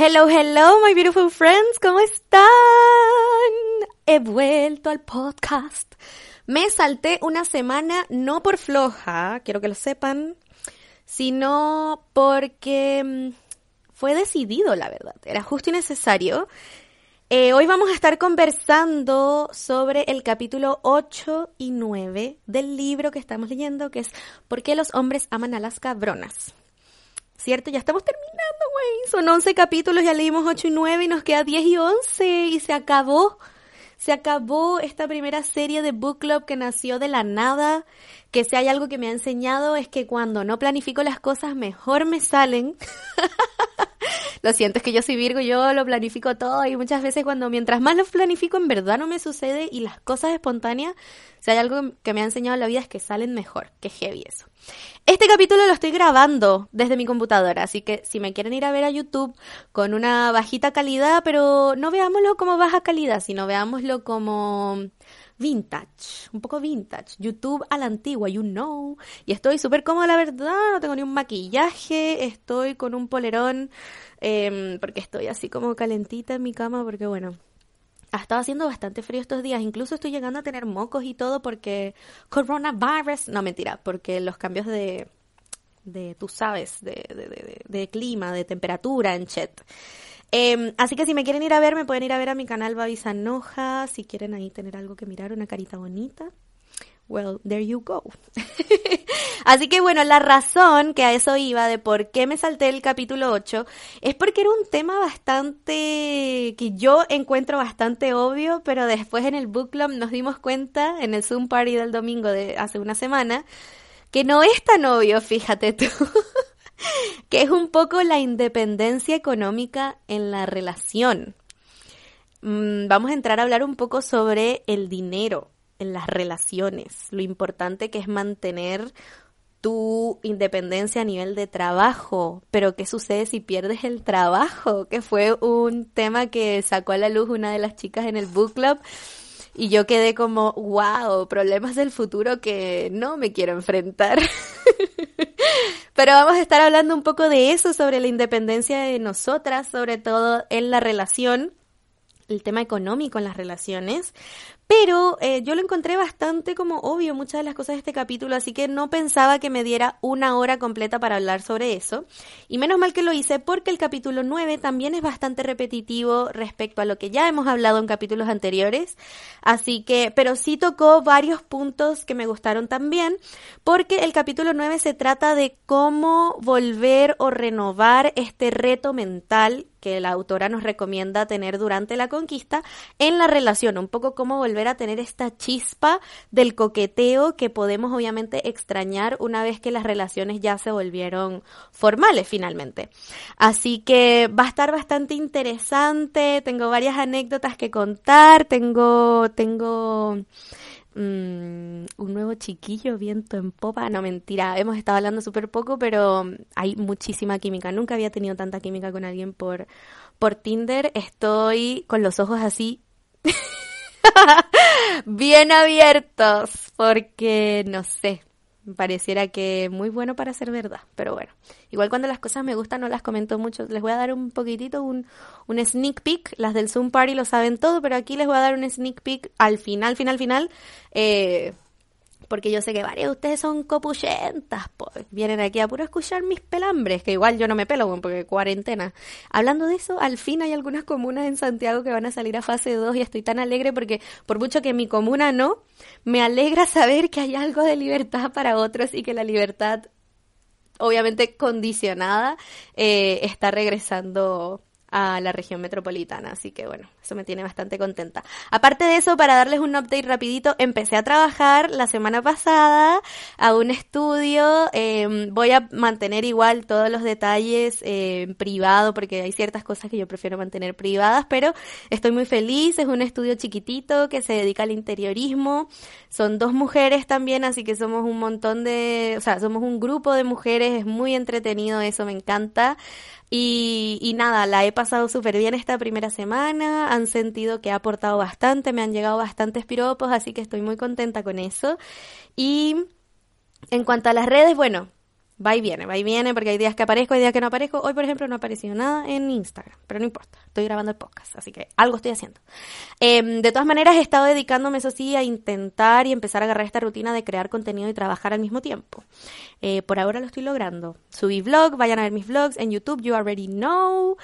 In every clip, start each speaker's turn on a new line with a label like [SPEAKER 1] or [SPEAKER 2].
[SPEAKER 1] Hello, hello, my beautiful friends, ¿cómo están? He vuelto al podcast. Me salté una semana no por floja, quiero que lo sepan, sino porque mm, fue decidido, la verdad. Era justo y necesario. Eh, hoy vamos a estar conversando sobre el capítulo 8 y 9 del libro que estamos leyendo, que es ¿Por qué los hombres aman a las cabronas? ¿Cierto? Ya estamos terminando, güey. Son 11 capítulos, ya leímos 8 y 9 y nos queda 10 y 11 y se acabó. Se acabó esta primera serie de book club que nació de la nada. Que si hay algo que me ha enseñado es que cuando no planifico las cosas mejor me salen. lo siento, es que yo soy Virgo, yo lo planifico todo y muchas veces cuando mientras más lo planifico en verdad no me sucede y las cosas espontáneas, si hay algo que me ha enseñado la vida es que salen mejor, que heavy eso. Este capítulo lo estoy grabando desde mi computadora, así que si me quieren ir a ver a YouTube con una bajita calidad, pero no veámoslo como baja calidad, sino veámoslo como vintage, un poco vintage, YouTube a la antigua, you know. Y estoy súper cómoda, la verdad, no tengo ni un maquillaje, estoy con un polerón, em, porque estoy así como calentita en mi cama, porque bueno, ha estado haciendo bastante frío estos días, incluso estoy llegando a tener mocos y todo porque coronavirus, no mentira, porque los cambios de, de tú sabes, de, de, de, clima, de temperatura en Chet. Eh, así que si me quieren ir a ver, me pueden ir a ver a mi canal Babi Sanoja. Si quieren ahí tener algo que mirar, una carita bonita. Well, there you go. Así que bueno, la razón que a eso iba de por qué me salté el capítulo 8 es porque era un tema bastante que yo encuentro bastante obvio, pero después en el book club nos dimos cuenta en el Zoom party del domingo de hace una semana que no es tan obvio, fíjate tú. que es un poco la independencia económica en la relación. Mm, vamos a entrar a hablar un poco sobre el dinero en las relaciones, lo importante que es mantener tu independencia a nivel de trabajo, pero ¿qué sucede si pierdes el trabajo? Que fue un tema que sacó a la luz una de las chicas en el book club y yo quedé como, wow, problemas del futuro que no me quiero enfrentar. Pero vamos a estar hablando un poco de eso, sobre la independencia de nosotras, sobre todo en la relación, el tema económico en las relaciones, pero eh, yo lo encontré bastante como obvio muchas de las cosas de este capítulo, así que no pensaba que me diera una hora completa para hablar sobre eso. Y menos mal que lo hice porque el capítulo 9 también es bastante repetitivo respecto a lo que ya hemos hablado en capítulos anteriores. Así que, pero sí tocó varios puntos que me gustaron también, porque el capítulo 9 se trata de cómo volver o renovar este reto mental que la autora nos recomienda tener durante la conquista en la relación, un poco cómo volver a tener esta chispa del coqueteo que podemos obviamente extrañar una vez que las relaciones ya se volvieron formales finalmente. Así que va a estar bastante interesante, tengo varias anécdotas que contar, tengo, tengo Mm, un nuevo chiquillo, viento en popa. No, mentira, hemos estado hablando súper poco, pero hay muchísima química. Nunca había tenido tanta química con alguien por, por Tinder. Estoy con los ojos así. bien abiertos, porque no sé, pareciera que muy bueno para ser verdad, pero bueno, igual cuando las cosas me gustan no las comento mucho, les voy a dar un poquitito, un, un sneak peek, las del Zoom Party lo saben todo, pero aquí les voy a dar un sneak peek al final, final, final, eh, porque yo sé que varios de ustedes son copuchentas, pues. Vienen aquí a puro escuchar mis pelambres, que igual yo no me pelo, porque cuarentena. Hablando de eso, al fin hay algunas comunas en Santiago que van a salir a fase 2 y estoy tan alegre porque por mucho que mi comuna no, me alegra saber que hay algo de libertad para otros y que la libertad obviamente condicionada eh, está regresando a la región metropolitana. Así que bueno, eso me tiene bastante contenta. Aparte de eso, para darles un update rapidito, empecé a trabajar la semana pasada a un estudio. Eh, voy a mantener igual todos los detalles eh, en privado porque hay ciertas cosas que yo prefiero mantener privadas, pero estoy muy feliz. Es un estudio chiquitito que se dedica al interiorismo. Son dos mujeres también, así que somos un montón de, o sea, somos un grupo de mujeres. Es muy entretenido, eso me encanta. Y, y nada, la he pasado súper bien esta primera semana, han sentido que ha aportado bastante, me han llegado bastantes piropos, así que estoy muy contenta con eso. Y en cuanto a las redes, bueno, Va y viene, va y viene, porque hay días que aparezco, hay días que no aparezco. Hoy, por ejemplo, no ha aparecido nada en Instagram, pero no importa, estoy grabando el podcast, así que algo estoy haciendo. Em, de todas maneras, he estado dedicándome, eso sí, a intentar y empezar a agarrar esta rutina de crear contenido y trabajar al mismo tiempo. Eh, por ahora lo estoy logrando. Subí vlog, vayan a ver mis vlogs en YouTube, you already know.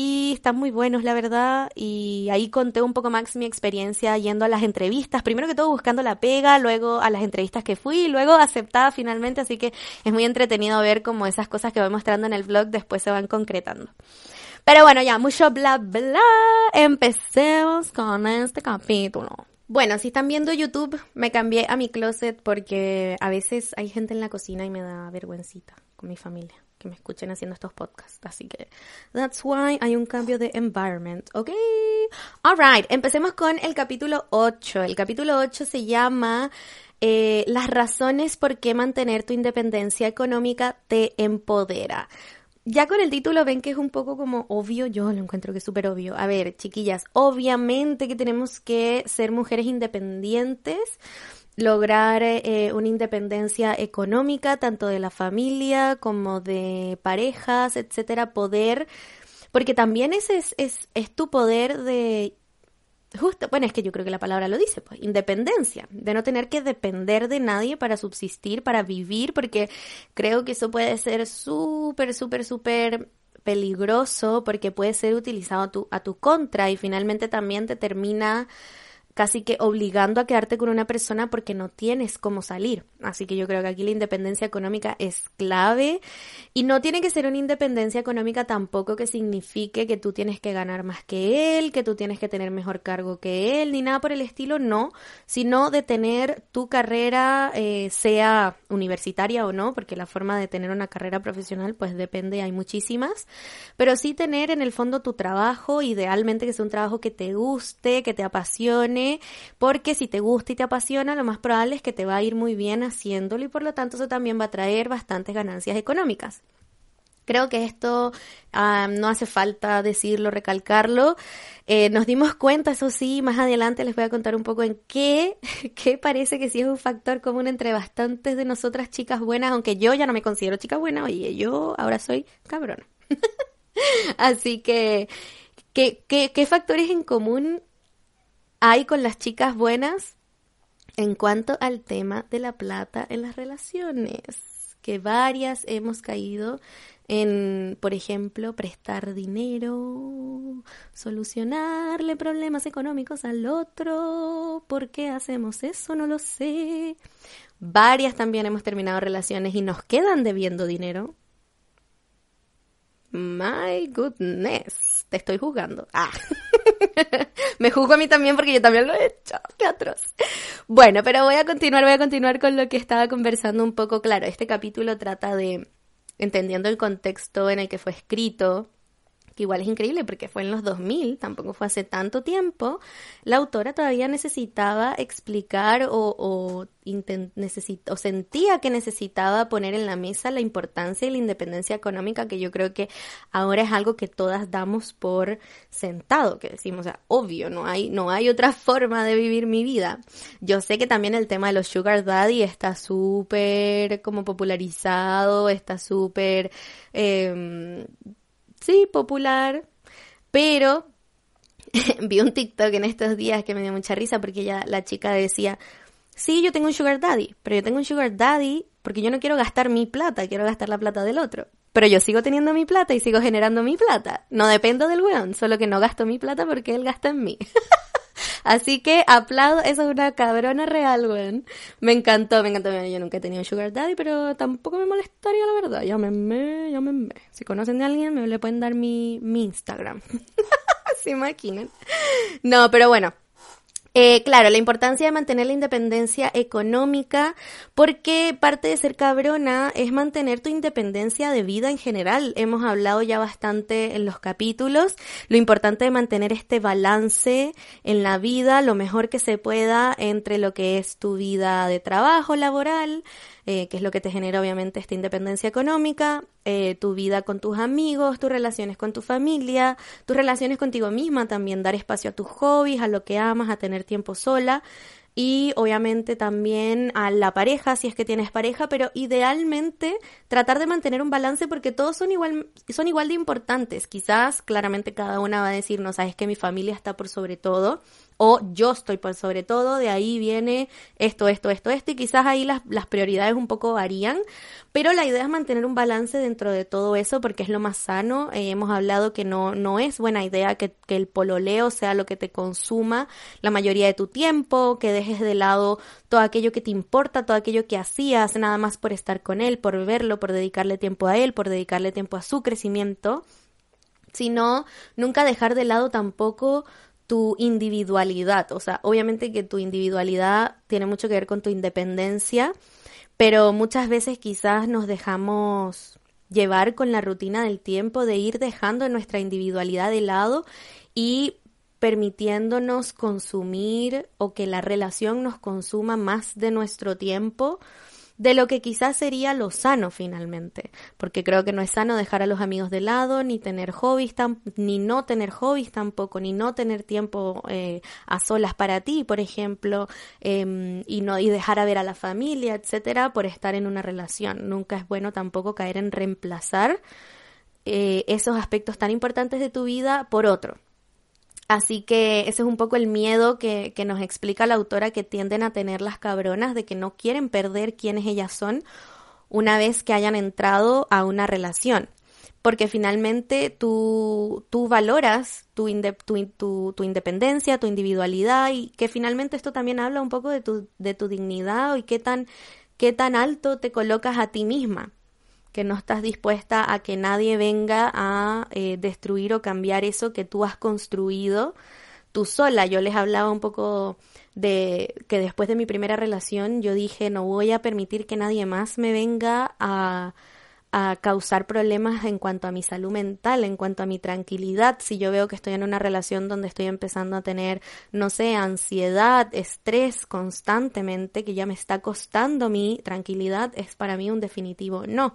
[SPEAKER 1] Y están muy buenos, la verdad. Y ahí conté un poco más mi experiencia yendo a las entrevistas. Primero que todo buscando la pega, luego a las entrevistas que fui, luego aceptada finalmente. Así que es muy entretenido ver cómo esas cosas que voy mostrando en el vlog después se van concretando. Pero bueno, ya, mucho bla bla. Empecemos con este capítulo. Bueno, si están viendo YouTube, me cambié a mi closet porque a veces hay gente en la cocina y me da vergüencita con mi familia que me escuchen haciendo estos podcasts. Así que, that's why hay un cambio de environment, ¿ok? Alright, empecemos con el capítulo 8. El capítulo 8 se llama eh, Las razones por qué mantener tu independencia económica te empodera. Ya con el título ven que es un poco como obvio, yo lo encuentro que es súper obvio. A ver, chiquillas, obviamente que tenemos que ser mujeres independientes lograr eh, una independencia económica, tanto de la familia como de parejas, etcétera, poder, porque también ese es, es, es tu poder de justo, bueno, es que yo creo que la palabra lo dice, pues, independencia, de no tener que depender de nadie para subsistir, para vivir, porque creo que eso puede ser súper, súper, súper peligroso porque puede ser utilizado a tu, a tu contra y finalmente también te termina casi que obligando a quedarte con una persona porque no tienes cómo salir. Así que yo creo que aquí la independencia económica es clave y no tiene que ser una independencia económica tampoco que signifique que tú tienes que ganar más que él, que tú tienes que tener mejor cargo que él, ni nada por el estilo, no, sino de tener tu carrera, eh, sea universitaria o no, porque la forma de tener una carrera profesional pues depende, hay muchísimas, pero sí tener en el fondo tu trabajo, idealmente que sea un trabajo que te guste, que te apasione, porque si te gusta y te apasiona, lo más probable es que te va a ir muy bien haciéndolo y por lo tanto eso también va a traer bastantes ganancias económicas. Creo que esto no hace falta decirlo, recalcarlo. Eh, nos dimos cuenta, eso sí, más adelante les voy a contar un poco en qué, qué parece que sí es un factor común entre bastantes de nosotras chicas buenas, aunque yo ya no me considero chica buena, oye, yo ahora soy cabrona. Así que, ¿qué, qué, qué factores en común hay con las chicas buenas en cuanto al tema de la plata en las relaciones, que varias hemos caído en, por ejemplo, prestar dinero, solucionarle problemas económicos al otro. ¿Por qué hacemos eso? No lo sé. Varias también hemos terminado relaciones y nos quedan debiendo dinero. My goodness, te estoy juzgando. Ah. Me juzgo a mí también porque yo también lo he hecho. Qué atroz. Bueno, pero voy a continuar, voy a continuar con lo que estaba conversando un poco. Claro, este capítulo trata de, entendiendo el contexto en el que fue escrito, que igual es increíble porque fue en los 2000, tampoco fue hace tanto tiempo, la autora todavía necesitaba explicar o, o, o sentía que necesitaba poner en la mesa la importancia y la independencia económica, que yo creo que ahora es algo que todas damos por sentado, que decimos, o sea, obvio, no hay, no hay otra forma de vivir mi vida. Yo sé que también el tema de los sugar daddy está súper como popularizado, está súper... Eh, sí, popular, pero vi un TikTok en estos días que me dio mucha risa porque ya la chica decía, sí, yo tengo un sugar daddy, pero yo tengo un sugar daddy porque yo no quiero gastar mi plata, quiero gastar la plata del otro. Pero yo sigo teniendo mi plata y sigo generando mi plata. No dependo del weón, solo que no gasto mi plata porque él gasta en mí. Así que aplaudo, eso es una cabrona real, weón. Me encantó, me encantó. Yo nunca he tenido sugar daddy, pero tampoco me molestaría, la verdad. Llámenme, llámenme. Si conocen a alguien, me le pueden dar mi, mi Instagram. Se imaginen. No, pero bueno, eh, claro, la importancia de mantener la independencia económica, porque parte de ser cabrona es mantener tu independencia de vida en general. Hemos hablado ya bastante en los capítulos, lo importante de mantener este balance en la vida, lo mejor que se pueda entre lo que es tu vida de trabajo laboral, eh, que es lo que te genera obviamente esta independencia económica, eh, tu vida con tus amigos, tus relaciones con tu familia, tus relaciones contigo misma también, dar espacio a tus hobbies, a lo que amas, a tener tiempo sola y obviamente también a la pareja si es que tienes pareja, pero idealmente tratar de mantener un balance porque todos son igual son igual de importantes. Quizás claramente cada una va a decir, no sabes que mi familia está por sobre todo o yo estoy por sobre todo, de ahí viene esto, esto, esto, esto, y quizás ahí las, las prioridades un poco varían, pero la idea es mantener un balance dentro de todo eso porque es lo más sano. Eh, hemos hablado que no, no es buena idea que, que el pololeo sea lo que te consuma la mayoría de tu tiempo, que dejes de lado todo aquello que te importa, todo aquello que hacías, nada más por estar con él, por verlo, por dedicarle tiempo a él, por dedicarle tiempo a su crecimiento sino nunca dejar de lado tampoco tu individualidad. O sea, obviamente que tu individualidad tiene mucho que ver con tu independencia, pero muchas veces quizás nos dejamos llevar con la rutina del tiempo de ir dejando nuestra individualidad de lado y permitiéndonos consumir o que la relación nos consuma más de nuestro tiempo de lo que quizás sería lo sano finalmente, porque creo que no es sano dejar a los amigos de lado, ni tener hobbies, ni no tener hobbies tampoco, ni no tener tiempo eh, a solas para ti, por ejemplo, em, y no y dejar a ver a la familia, etcétera, por estar en una relación. Nunca es bueno tampoco caer en reemplazar eh, esos aspectos tan importantes de tu vida por otro. Así que ese es un poco el miedo que, que, nos explica la autora que tienden a tener las cabronas de que no quieren perder quiénes ellas son una vez que hayan entrado a una relación. Porque finalmente tú, tú valoras tu, tu, tu, independencia, tu individualidad y que finalmente esto también habla un poco de tu, de tu dignidad y qué tan, qué tan alto te colocas a ti misma que no estás dispuesta a que nadie venga a eh, destruir o cambiar eso que tú has construido tú sola. Yo les hablaba un poco de que después de mi primera relación yo dije no voy a permitir que nadie más me venga a a causar problemas en cuanto a mi salud mental, en cuanto a mi tranquilidad. Si yo veo que estoy en una relación donde estoy empezando a tener, no sé, ansiedad, estrés constantemente, que ya me está costando mi tranquilidad, es para mí un definitivo no.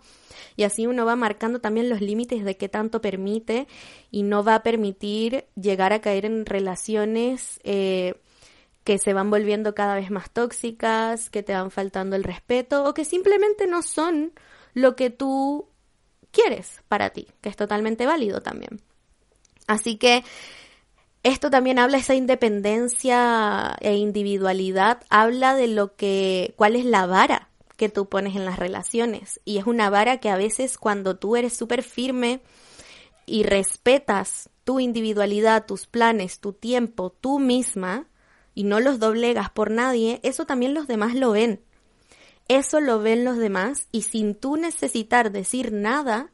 [SPEAKER 1] Y así uno va marcando también los límites de qué tanto permite y no va a permitir llegar a caer en relaciones eh, que se van volviendo cada vez más tóxicas, que te van faltando el respeto o que simplemente no son lo que tú quieres para ti, que es totalmente válido también. Así que esto también habla de esa independencia e individualidad, habla de lo que, cuál es la vara que tú pones en las relaciones. Y es una vara que a veces cuando tú eres súper firme y respetas tu individualidad, tus planes, tu tiempo, tú misma, y no los doblegas por nadie, eso también los demás lo ven. Eso lo ven los demás y sin tú necesitar decir nada,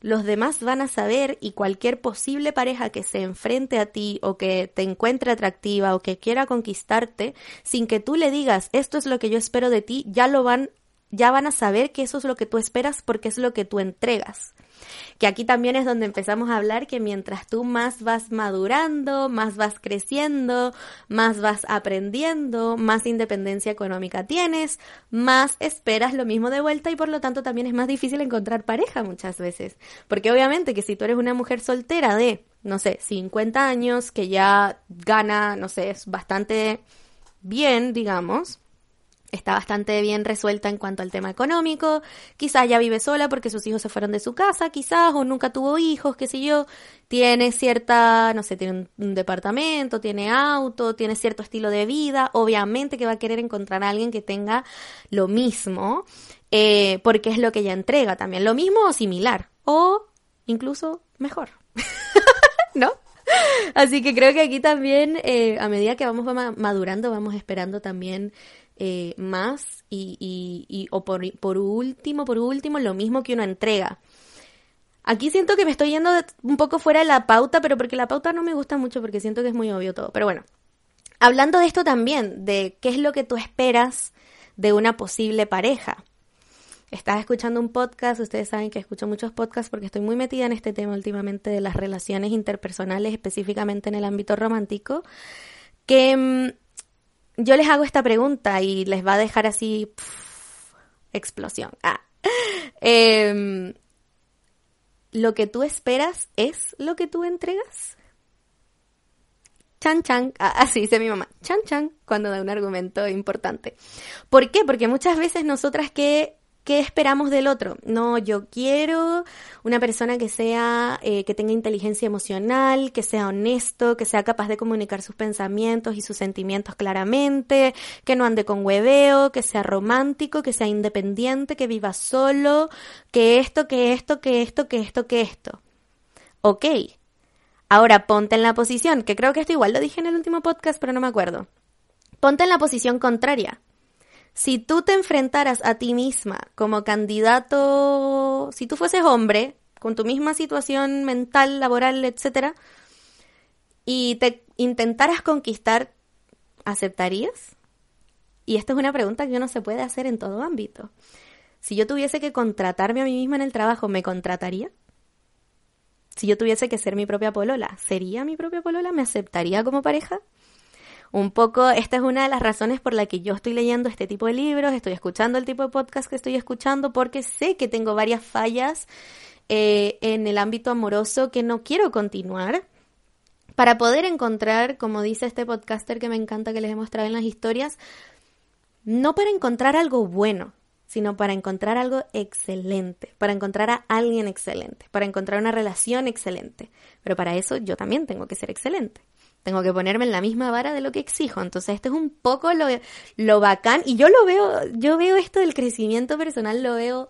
[SPEAKER 1] los demás van a saber y cualquier posible pareja que se enfrente a ti o que te encuentre atractiva o que quiera conquistarte, sin que tú le digas esto es lo que yo espero de ti, ya lo van ya van a saber que eso es lo que tú esperas porque es lo que tú entregas. Que aquí también es donde empezamos a hablar que mientras tú más vas madurando, más vas creciendo, más vas aprendiendo, más independencia económica tienes, más esperas lo mismo de vuelta y por lo tanto también es más difícil encontrar pareja muchas veces. Porque obviamente que si tú eres una mujer soltera de, no sé, 50 años, que ya gana, no sé, es bastante bien, digamos, está bastante bien resuelta en cuanto al tema económico, quizás ya vive sola porque sus hijos se fueron de su casa, quizás, o nunca tuvo hijos, qué sé yo, tiene cierta, no sé, tiene un, departamento, tiene auto, tiene cierto estilo de vida, obviamente que va a querer encontrar a alguien que tenga lo mismo, eh, porque es lo que ella entrega también, lo mismo o similar, o incluso mejor, ¿no? Así que creo que aquí también, eh, a medida que vamos madurando, vamos esperando también eh, más y, y, o por, por, último, por último, lo mismo que uno entrega. Aquí siento que me estoy yendo un poco fuera de la pauta, pero porque la pauta no me gusta mucho porque siento que es muy obvio todo. Pero bueno, hablando de esto también, de qué es lo que tú esperas de una posible pareja. Estás escuchando un podcast, ustedes saben que escucho muchos podcasts porque estoy muy metida en este tema últimamente de las relaciones interpersonales, específicamente en el ámbito romántico, que mm, yo les hago esta pregunta y les va a dejar así explosión. Ah. Em, ¿Lo que tú esperas es lo que tú entregas? chan chan, así dice mi mamá, chan chan, cuando da un argumento importante. ¿Por qué? Porque muchas veces nosotras que ¿Qué esperamos del otro? No, yo quiero una persona que sea, eh, que tenga inteligencia emocional, que sea honesto, que sea capaz de comunicar sus pensamientos y sus sentimientos claramente, que no ande con hueveo, que sea romántico, que sea independiente, que viva solo, que esto, que esto, que esto, que esto, que esto. Ok. Ahora ponte en la posición, que creo que esto igual lo dije en el último podcast, pero no me acuerdo. Ponte en la posición contraria si tú te enfrentaras a ti misma como candidato, si tú fueses hombre, con tu misma situación mental, laboral, etcétera, y te intentaras conquistar, ¿aceptarías? Y esta es una pregunta que uno se puede hacer en todo ámbito. Si yo tuviese que contratarme a mí misma en el trabajo, ¿me contrataría? Si yo tuviese que ser mi propia polola, ¿sería mi propia polola? ¿Me aceptaría como pareja? Un poco, esta es una de las razones por la que yo estoy leyendo este tipo de libros, estoy escuchando el tipo de podcast que estoy escuchando, porque sé que tengo varias fallas eh, en el ámbito amoroso que no quiero continuar. Para poder encontrar, como dice este podcaster que me encanta que les he mostrado en las historias, no para encontrar algo bueno, sino para encontrar algo excelente, para encontrar a alguien excelente, para encontrar una relación excelente. Pero para eso yo también tengo que ser excelente. Tengo que ponerme en la misma vara de lo que exijo. Entonces, esto es un poco lo, lo bacán. Y yo lo veo, yo veo esto del crecimiento personal, lo veo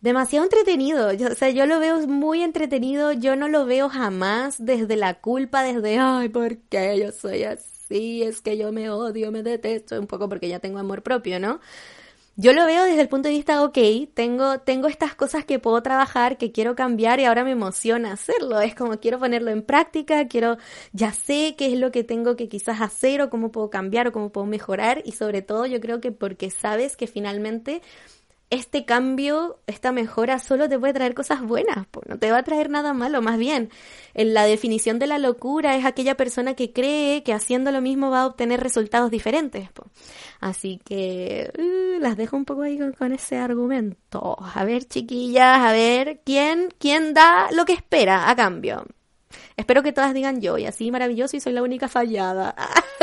[SPEAKER 1] demasiado entretenido. Yo, o sea, yo lo veo muy entretenido. Yo no lo veo jamás desde la culpa, desde, ay, ¿por qué yo soy así? Es que yo me odio, me detesto. Un poco porque ya tengo amor propio, ¿no? Yo lo veo desde el punto de vista, ok, tengo, tengo estas cosas que puedo trabajar, que quiero cambiar y ahora me emociona hacerlo. Es como quiero ponerlo en práctica, quiero, ya sé qué es lo que tengo que quizás hacer o cómo puedo cambiar o cómo puedo mejorar y sobre todo yo creo que porque sabes que finalmente este cambio, esta mejora solo te puede traer cosas buenas, pues no te va a traer nada malo, más bien. En la definición de la locura es aquella persona que cree que haciendo lo mismo va a obtener resultados diferentes. Así que uh, las dejo un poco ahí con, ese argumento. A ver, chiquillas, a ver quién quién da lo que espera a cambio. Espero que todas digan yo, y así maravilloso y soy la única fallada.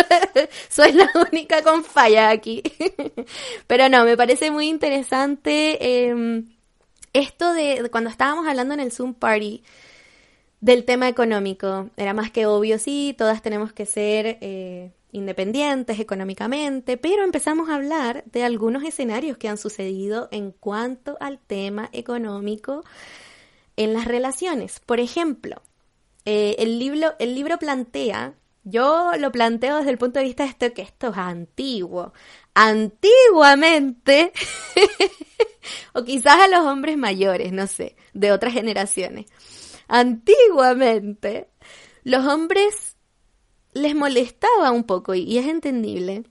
[SPEAKER 1] soy la única con falla aquí. Pero no, me parece muy interesante em, esto de cuando estábamos hablando en el Zoom Party del tema económico. Era más que obvio, sí, todas tenemos que ser eh, independientes económicamente, pero empezamos a hablar de algunos escenarios que han sucedido en cuanto al tema económico en las relaciones. Por ejemplo, eh, el, libro, el libro plantea, yo lo planteo desde el punto de vista de esto, que esto es antiguo. Antiguamente, o quizás a los hombres mayores, no sé, de otras generaciones. Antiguamente, los hombres les molestaba un poco, y es entendible,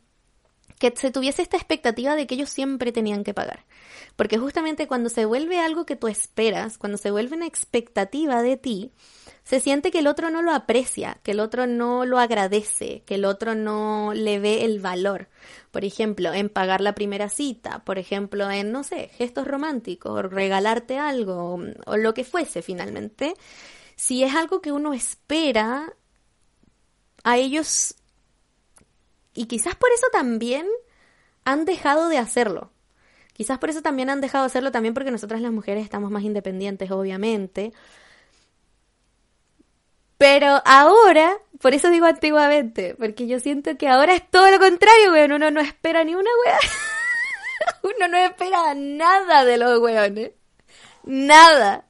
[SPEAKER 1] que se tuviese esta expectativa de que ellos siempre tenían que pagar. Porque justamente cuando se vuelve algo que tú esperas, cuando se vuelve una expectativa de ti, se siente que el otro no lo aprecia, que el otro no lo agradece, que el otro no le ve el valor. Por ejemplo, en pagar la primera cita, por ejemplo, en, no sé, gestos románticos, regalarte algo, o lo que fuese finalmente. Si es algo que uno espera, a ellos, y quizás por eso también han dejado de hacerlo. Quizás por eso también han dejado de hacerlo, también porque nosotras las mujeres estamos más independientes, obviamente. Pero ahora, por eso digo antiguamente, porque yo siento que ahora es todo lo contrario, weón. Uno no espera ni una weá. Uno no espera nada de los weones. Nada.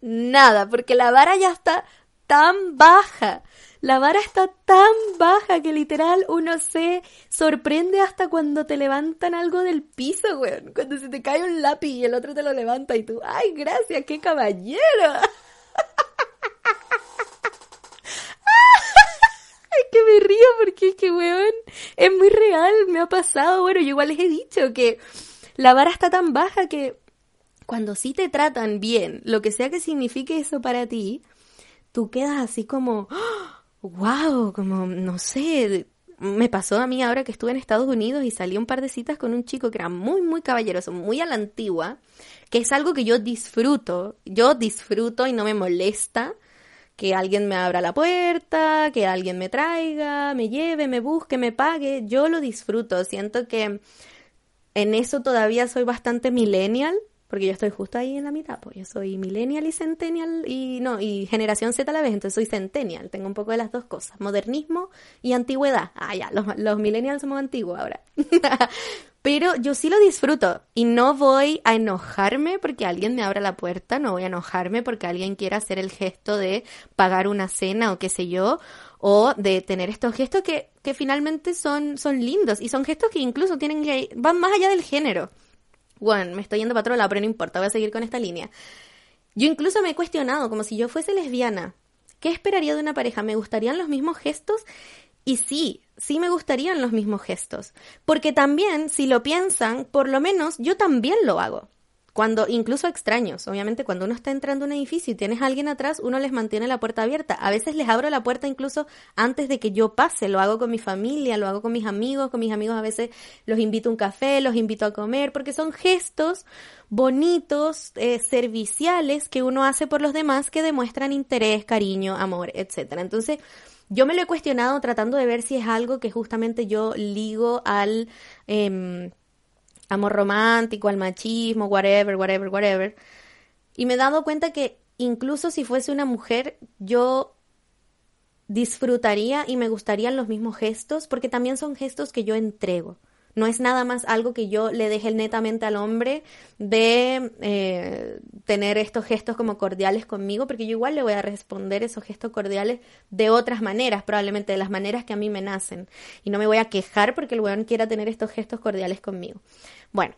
[SPEAKER 1] Nada, porque la vara ya está tan baja. La vara está tan baja que literal uno se sorprende hasta cuando te levantan algo del piso, weón. Cuando se te cae un lápiz y el otro te lo levanta y tú, ay, gracias, qué caballero. que me porque es que, weón, es muy real, me ha pasado. Bueno, yo igual les he dicho que la vara está tan baja que cuando sí te tratan bien, lo que sea que signifique eso para ti, tú quedas así como, wow, como, no sé, me pasó a mí ahora que estuve en Estados Unidos y salí un par de citas con un chico que era muy, muy caballeroso, muy a la antigua, que es algo que yo disfruto, yo disfruto y no me molesta que alguien me abra la puerta, que alguien me traiga, me lleve, me busque, me pague. Yo lo disfruto. Siento que en eso todavía soy bastante millennial, porque yo estoy justo ahí en la mitad, pues yo soy millennial y centennial y no, y generación Z a la vez, entonces soy centennial, tengo un poco de las dos cosas, modernismo y antigüedad. Ah, ya, los, los millennials somos antiguos ahora. Pero yo sí lo disfruto y no voy a enojarme porque alguien me abra la puerta, no voy a enojarme porque alguien quiera hacer el gesto de pagar una cena o qué sé yo, o de tener estos gestos que, que finalmente son, son lindos y son gestos que incluso tienen que, van más allá del género. Bueno, me estoy yendo para otro lado, pero no importa, voy a seguir con esta línea. Yo incluso me he cuestionado, como si yo fuese lesbiana, ¿qué esperaría de una pareja? ¿Me gustarían los mismos gestos? Y sí, sí me gustarían los mismos gestos. Porque también, si lo piensan, por lo menos yo también lo hago. Cuando, incluso extraños, obviamente cuando uno está entrando a un edificio y tienes a alguien atrás, uno les mantiene la puerta abierta. A veces les abro la puerta incluso antes de que yo pase. Lo hago con mi familia, lo hago con mis amigos. Con mis amigos a veces los invito a un café, los invito a comer, porque son gestos bonitos, eh, serviciales que uno hace por los demás que demuestran interés, cariño, amor, etcétera. Entonces, yo me lo he cuestionado tratando de ver si es algo que justamente yo ligo al em, amor romántico, al machismo, whatever, whatever, whatever. Y me he dado cuenta que incluso si fuese una mujer, yo disfrutaría y me gustarían los mismos gestos, porque también son gestos que yo entrego. No es nada más algo que yo le deje netamente al hombre de eh, tener estos gestos como cordiales conmigo, porque yo igual le voy a responder esos gestos cordiales de otras maneras, probablemente de las maneras que a mí me nacen. Y no me voy a quejar porque el weón quiera tener estos gestos cordiales conmigo. Bueno,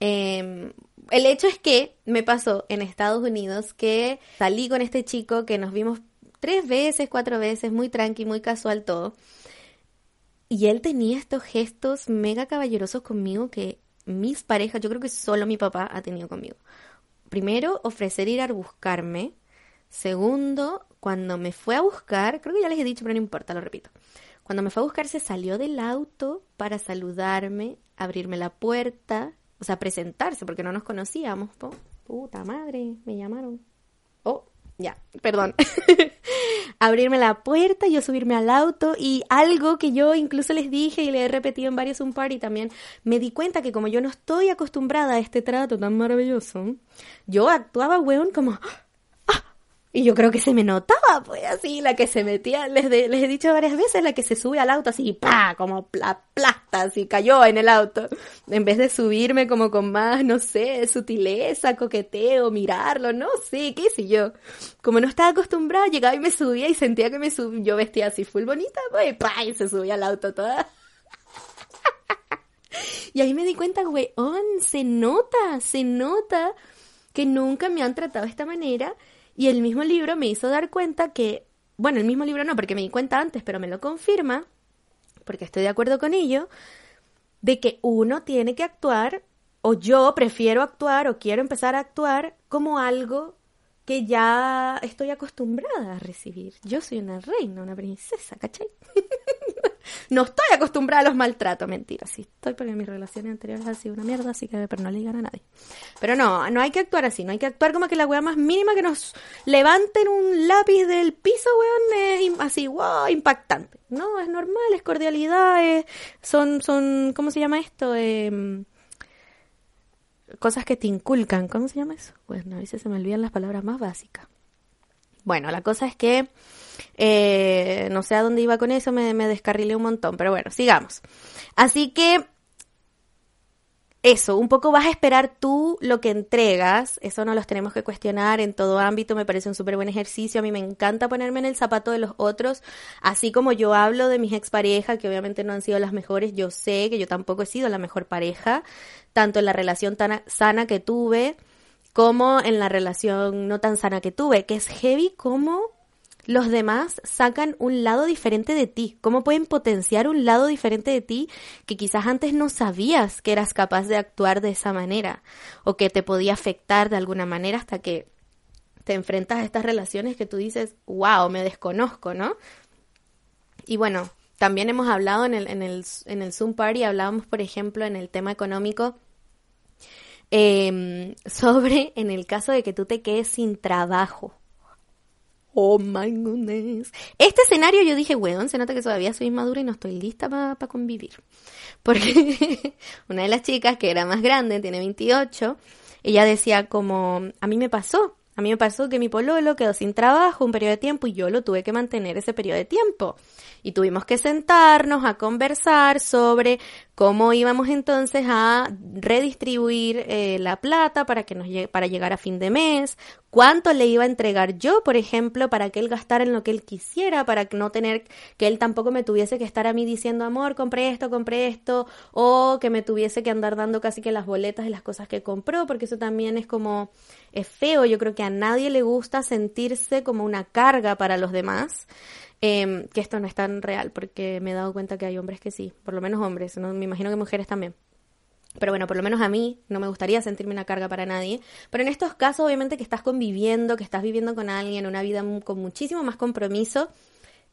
[SPEAKER 1] em, el hecho es que me pasó en Estados Unidos que salí con este chico que nos vimos tres veces, cuatro veces, muy tranqui, muy casual todo. Y él tenía estos gestos mega caballerosos conmigo que mis parejas, yo creo que solo mi papá ha tenido conmigo. Primero, ofrecer ir a buscarme. Segundo, cuando me fue a buscar, creo que ya les he dicho, pero no importa, lo repito. Cuando me fue a buscar, se salió del auto para saludarme, abrirme la puerta, o sea, presentarse, porque no nos conocíamos. Puta madre, me llamaron. Ya, perdón. Abrirme la puerta, yo subirme al auto y algo que yo incluso les dije y le he repetido en varios un par y también me di cuenta que como yo no estoy acostumbrada a este trato tan maravilloso, yo actuaba, weón, como y yo creo que se me notaba, pues así, la que se metía, les, les he dicho varias veces, la que se sube al auto así, pa, como la plasta, así cayó en el auto. En vez de subirme como con más, no sé, sutileza, coqueteo, mirarlo, no sé, qué sé yo. Como no estaba acostumbrada, llegaba y me subía y sentía que me subía, yo vestía así full bonita, pues, pa, y se subía al auto toda. y ahí me di cuenta, weón, se nota, se nota que nunca me han tratado de esta manera y el mismo libro me hizo dar cuenta que, bueno, el mismo libro no, porque me di cuenta antes, pero me lo confirma, porque estoy de acuerdo con ello, de que uno tiene que actuar, o yo prefiero actuar, o quiero empezar a actuar como algo que ya estoy acostumbrada a recibir. Yo soy una reina, una princesa, ¿cachai? no estoy acostumbrada a los maltratos, mentira, sí estoy porque mis relaciones anteriores han sido una mierda, así que pero no le digan a nadie. Pero no, no hay que actuar así, no hay que actuar como que la weá más mínima que nos levanten un lápiz del piso, weón, es así, wow, impactante. No, es normal, es cordialidad, es, son, son, ¿cómo se llama esto? Eh, cosas que te inculcan, ¿cómo se llama eso? Bueno, a veces se me olvidan las palabras más básicas. Bueno, la cosa es que eh, no sé a dónde iba con eso, me, me descarrilé un montón, pero bueno, sigamos. Así que eso, un poco vas a esperar tú lo que entregas, eso no los tenemos que cuestionar en todo ámbito, me parece un súper buen ejercicio, a mí me encanta ponerme en el zapato de los otros, así como yo hablo de mis exparejas, que obviamente no han sido las mejores, yo sé que yo tampoco he sido la mejor pareja, tanto en la relación tan sana que tuve, como en la relación no tan sana que tuve, que es heavy como los demás sacan un lado diferente de ti, cómo pueden potenciar un lado diferente de ti que quizás antes no sabías que eras capaz de actuar de esa manera o que te podía afectar de alguna manera hasta que te enfrentas a estas relaciones que tú dices, wow, me desconozco, ¿no? Y bueno, también hemos hablado en el, en el, en el Zoom Party, hablábamos, por ejemplo, en el tema económico, eh, sobre en el caso de que tú te quedes sin trabajo Oh my goodness. Este escenario yo dije, weón, se nota que todavía soy madura y no estoy lista para convivir. Porque una de las chicas que era más grande, tiene 28, ella decía como, a mí me pasó, a mí me pasó que mi pololo quedó sin trabajo un periodo de tiempo y yo lo tuve que mantener ese periodo de tiempo. Y tuvimos que sentarnos a conversar sobre cómo íbamos entonces a redistribuir eh, la plata para que nos para llegar a fin de mes, cuánto le iba a entregar yo, por ejemplo, para que él gastara en lo que él quisiera, para no tener que él tampoco me tuviese que estar a mí diciendo, amor, compré esto, compré esto, o que me tuviese que andar dando casi que las boletas de las cosas que compró, porque eso también es como, es feo, yo creo que a nadie le gusta sentirse como una carga para los demás. Em, que esto no es tan real, porque me he dado cuenta que hay hombres que sí, por lo menos hombres, ¿no? me imagino que mujeres también. Pero bueno, por lo menos a mí no me gustaría sentirme una carga para nadie. Pero en estos casos, obviamente que estás conviviendo, que estás viviendo con alguien, una vida con muchísimo más compromiso,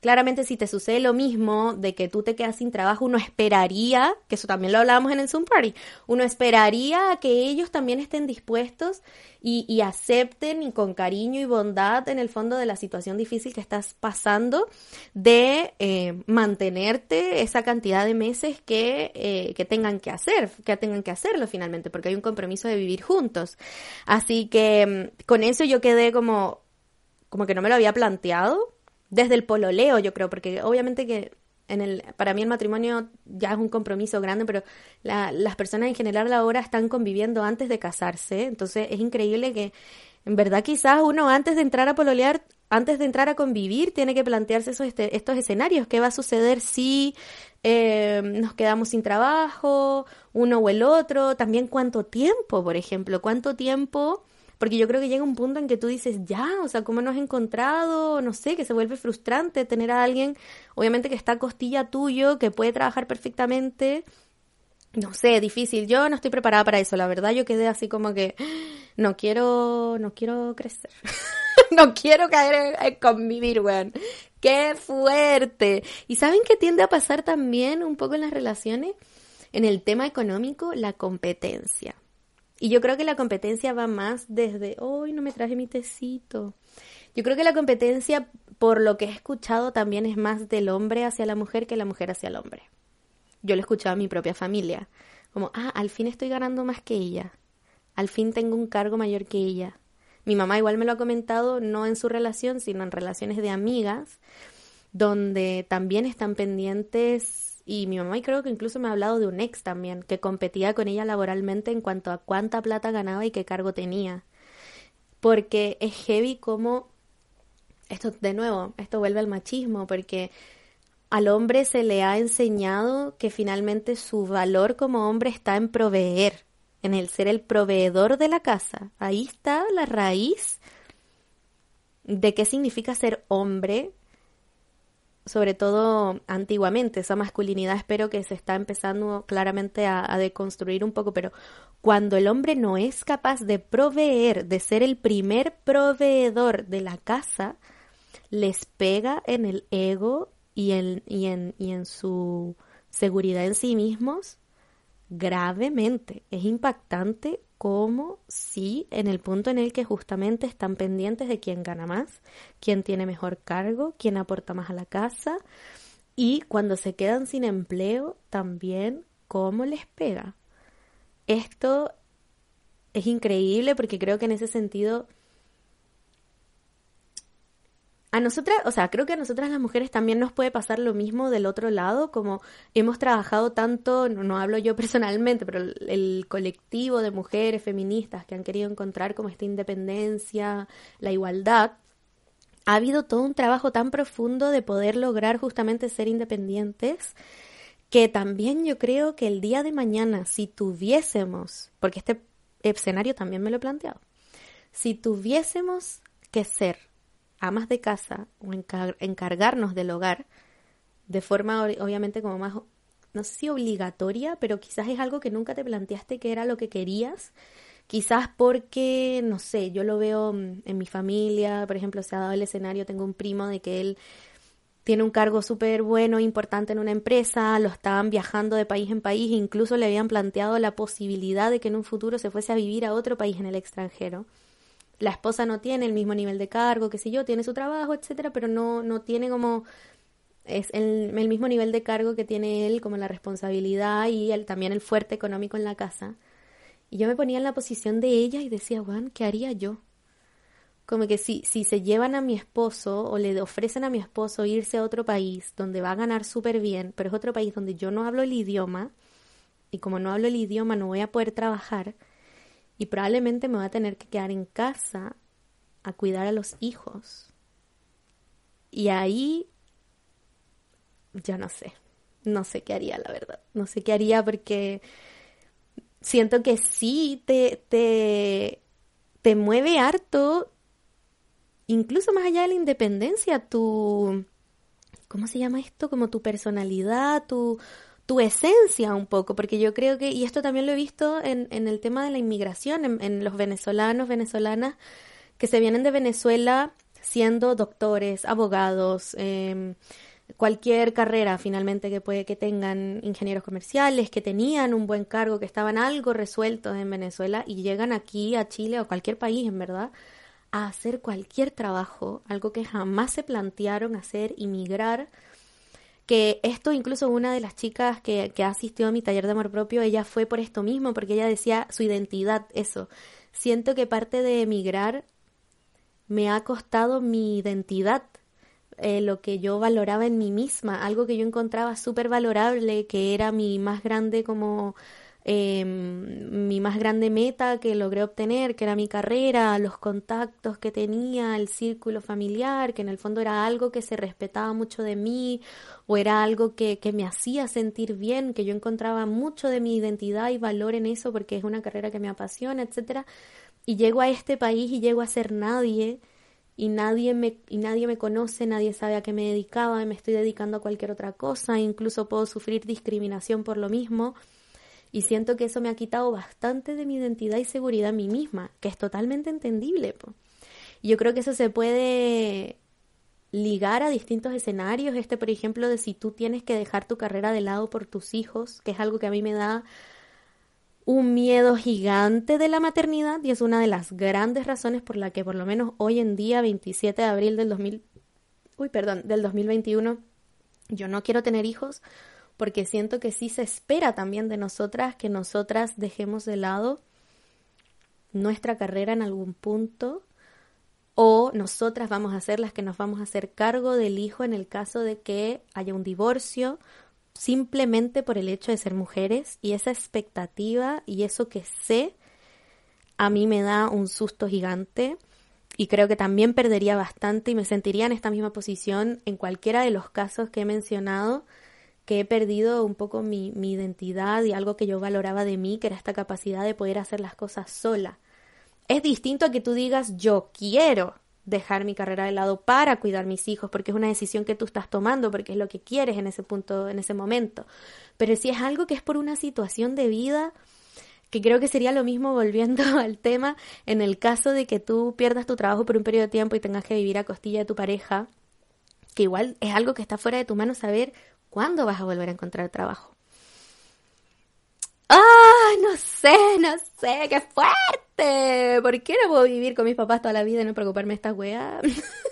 [SPEAKER 1] Claramente si te sucede lo mismo de que tú te quedas sin trabajo, uno esperaría, que eso también lo hablábamos en el Zoom Party, uno esperaría que ellos también estén dispuestos y, acepten y con cariño y bondad en el fondo de la situación difícil que estás pasando de eh, mantenerte esa cantidad de meses que, eh, que tengan que hacer, que tengan que hacerlo finalmente, porque hay un compromiso de vivir juntos. Así que mm, con eso yo quedé como, como que no me lo había planteado desde el pololeo, yo creo, porque obviamente que en el, para mí el matrimonio ya es un compromiso grande, pero las personas en general ahora están conviviendo antes de casarse, entonces es increíble que en verdad quizás uno antes de entrar a pololear, antes de entrar a convivir, tiene que plantearse esos, este, estos escenarios, qué va a suceder si eh, nos quedamos sin trabajo, uno o el otro, también cuánto tiempo, por ejemplo, cuánto tiempo porque yo creo que llega un punto en que tú dices, ya, o sea, ¿cómo nos has encontrado? No sé, que se vuelve frustrante tener a alguien, obviamente que está a costilla tuyo, que puede trabajar perfectamente. No sé, difícil. Yo no estoy preparada para eso, la verdad. Yo quedé así como que no quiero, no quiero crecer. no quiero caer en, convivir, weón. Qué fuerte. ¿Y saben qué tiende a pasar también un poco en las relaciones? En el tema económico, la competencia. Y yo creo que la competencia va más desde, hoy no me traje mi tecito. Yo creo que la competencia, por lo que he escuchado, también es más del hombre hacia la mujer que la mujer hacia el hombre. Yo lo he escuchado a mi propia familia. Como, ah, al fin estoy ganando más que ella. Al fin tengo un cargo mayor que ella. Mi mamá igual me lo ha comentado, no en su relación, sino en relaciones de amigas, donde también están pendientes y mi mamá y creo que incluso me ha hablado de un ex también, que competía con ella laboralmente en cuanto a cuánta plata ganaba y qué cargo tenía. Porque es heavy como, esto de nuevo, esto vuelve al machismo, porque al hombre se le ha enseñado que finalmente su valor como hombre está en proveer, en el ser el proveedor de la casa. Ahí está la raíz de qué significa ser hombre sobre todo antiguamente, esa masculinidad espero que se está empezando claramente a, deconstruir un poco, pero cuando el hombre no es capaz de proveer, de ser el primer proveedor de la casa, les pega en el ego y en, y en, y en su seguridad en sí mismos gravemente. Es impactante como si en el punto en el que justamente están pendientes de quién gana más, quién tiene mejor cargo, quién aporta más a la casa y cuando se quedan sin empleo también cómo les pega. Esto es increíble porque creo que en ese sentido a nosotras, o sea, creo que a nosotras las mujeres también nos puede pasar lo mismo del otro lado, como hemos trabajado tanto, no, hablo yo personalmente, pero el, colectivo de mujeres feministas que han querido encontrar como esta independencia, la igualdad, ha habido todo un trabajo tan profundo de poder lograr justamente ser independientes, que también yo creo que el día de mañana, si tuviésemos, porque este escenario también me lo he planteado, si tuviésemos que ser amas de casa o encargarnos del hogar de forma obviamente como más, no sé si obligatoria, pero quizás es algo que nunca te planteaste que era lo que querías. Quizás porque, no sé, yo lo veo mm, en mi familia, por ejemplo, se ha dado el escenario, tengo un primo de que él tiene un cargo súper bueno, importante en una empresa, lo estaban viajando de país en país, incluso le habían planteado la posibilidad de que en un futuro se fuese a vivir a otro país en el extranjero la esposa no tiene el mismo nivel de cargo, qué sé yo, tiene su trabajo, etcétera, pero no, no tiene como es el, el, mismo nivel de cargo que tiene él, como la responsabilidad y el, también el fuerte económico en la casa. Y yo me ponía en la posición de ella y decía, Juan, ¿qué haría yo? Como que si, si se llevan a mi esposo o le ofrecen a mi esposo irse a otro país donde va a ganar súper bien, pero es otro país donde yo no hablo el idioma, y como no hablo el idioma no voy a poder trabajar, y probablemente me voy a tener que quedar en casa a cuidar a los hijos. Y ahí yo no sé, no sé qué haría, la verdad. No sé qué haría porque siento que sí te, te, te mueve harto, incluso más allá de la independencia, tu, ¿cómo se llama esto? Como tu personalidad, tu, tu esencia un poco, porque yo creo que, y esto también lo he visto en, en el tema de la inmigración, en, en los venezolanos, venezolanas, que se vienen de Venezuela siendo doctores, abogados, eh, cualquier carrera finalmente que puede que tengan ingenieros comerciales, que tenían un buen cargo, que estaban algo resueltos en Venezuela y llegan aquí a Chile o cualquier país, en verdad, a hacer cualquier trabajo, algo que jamás se plantearon hacer, inmigrar. Que esto, incluso una de las chicas que, que asistió a mi taller de amor propio, ella fue por esto mismo, porque ella decía su identidad, eso. Siento que parte de emigrar me ha costado mi identidad eh, lo que yo valoraba en mí misma, algo que yo encontraba súper valorable, que era mi más grande como eh, mi más grande meta que logré obtener, que era mi carrera, los contactos que tenía, el círculo familiar, que en el fondo era algo que se respetaba mucho de mí o era algo que, que me hacía sentir bien, que yo encontraba mucho de mi identidad y valor en eso porque es una carrera que me apasiona, etcétera. Y llego a este país y llego a ser nadie y nadie me y nadie me conoce, nadie sabe a qué me dedicaba, me estoy dedicando a cualquier otra cosa, incluso puedo sufrir discriminación por lo mismo y siento que eso me ha quitado bastante de mi identidad y seguridad a mí misma, que es totalmente entendible. Y yo creo que eso se puede ligar a distintos escenarios, este por ejemplo de si tú tienes que dejar tu carrera de lado por tus hijos, que es algo que a mí me da un miedo gigante de la maternidad y es una de las grandes razones por la que por lo menos hoy en día, 27 de abril del 2000, uy, perdón, del 2021, yo no quiero tener hijos porque siento que sí se espera también de nosotras que nosotras dejemos de lado nuestra carrera en algún punto o nosotras vamos a ser las que nos vamos a hacer cargo del hijo en el caso de que haya un divorcio simplemente por el hecho de ser mujeres y esa expectativa y eso que sé a mí me da un susto gigante y creo que también perdería bastante y me sentiría en esta misma posición en cualquiera de los casos que he mencionado que he perdido un poco mi, mi identidad y algo que yo valoraba de mí, que era esta capacidad de poder hacer las cosas sola. Es distinto a que tú digas yo quiero dejar mi carrera de lado para cuidar mis hijos, porque es una decisión que tú estás tomando, porque es lo que quieres en ese punto, en ese momento. Pero si es algo que es por una situación de vida, que creo que sería lo mismo volviendo al tema, en el caso de que tú pierdas tu trabajo por un periodo de tiempo y tengas que vivir a costilla de tu pareja, que igual es algo que está fuera de tu mano saber cuándo vas a volver a encontrar trabajo. ¡Ay, no sé, no sé, qué fuerte! ¿Por qué no puedo vivir con mis papás toda la vida y no preocuparme de estas weas?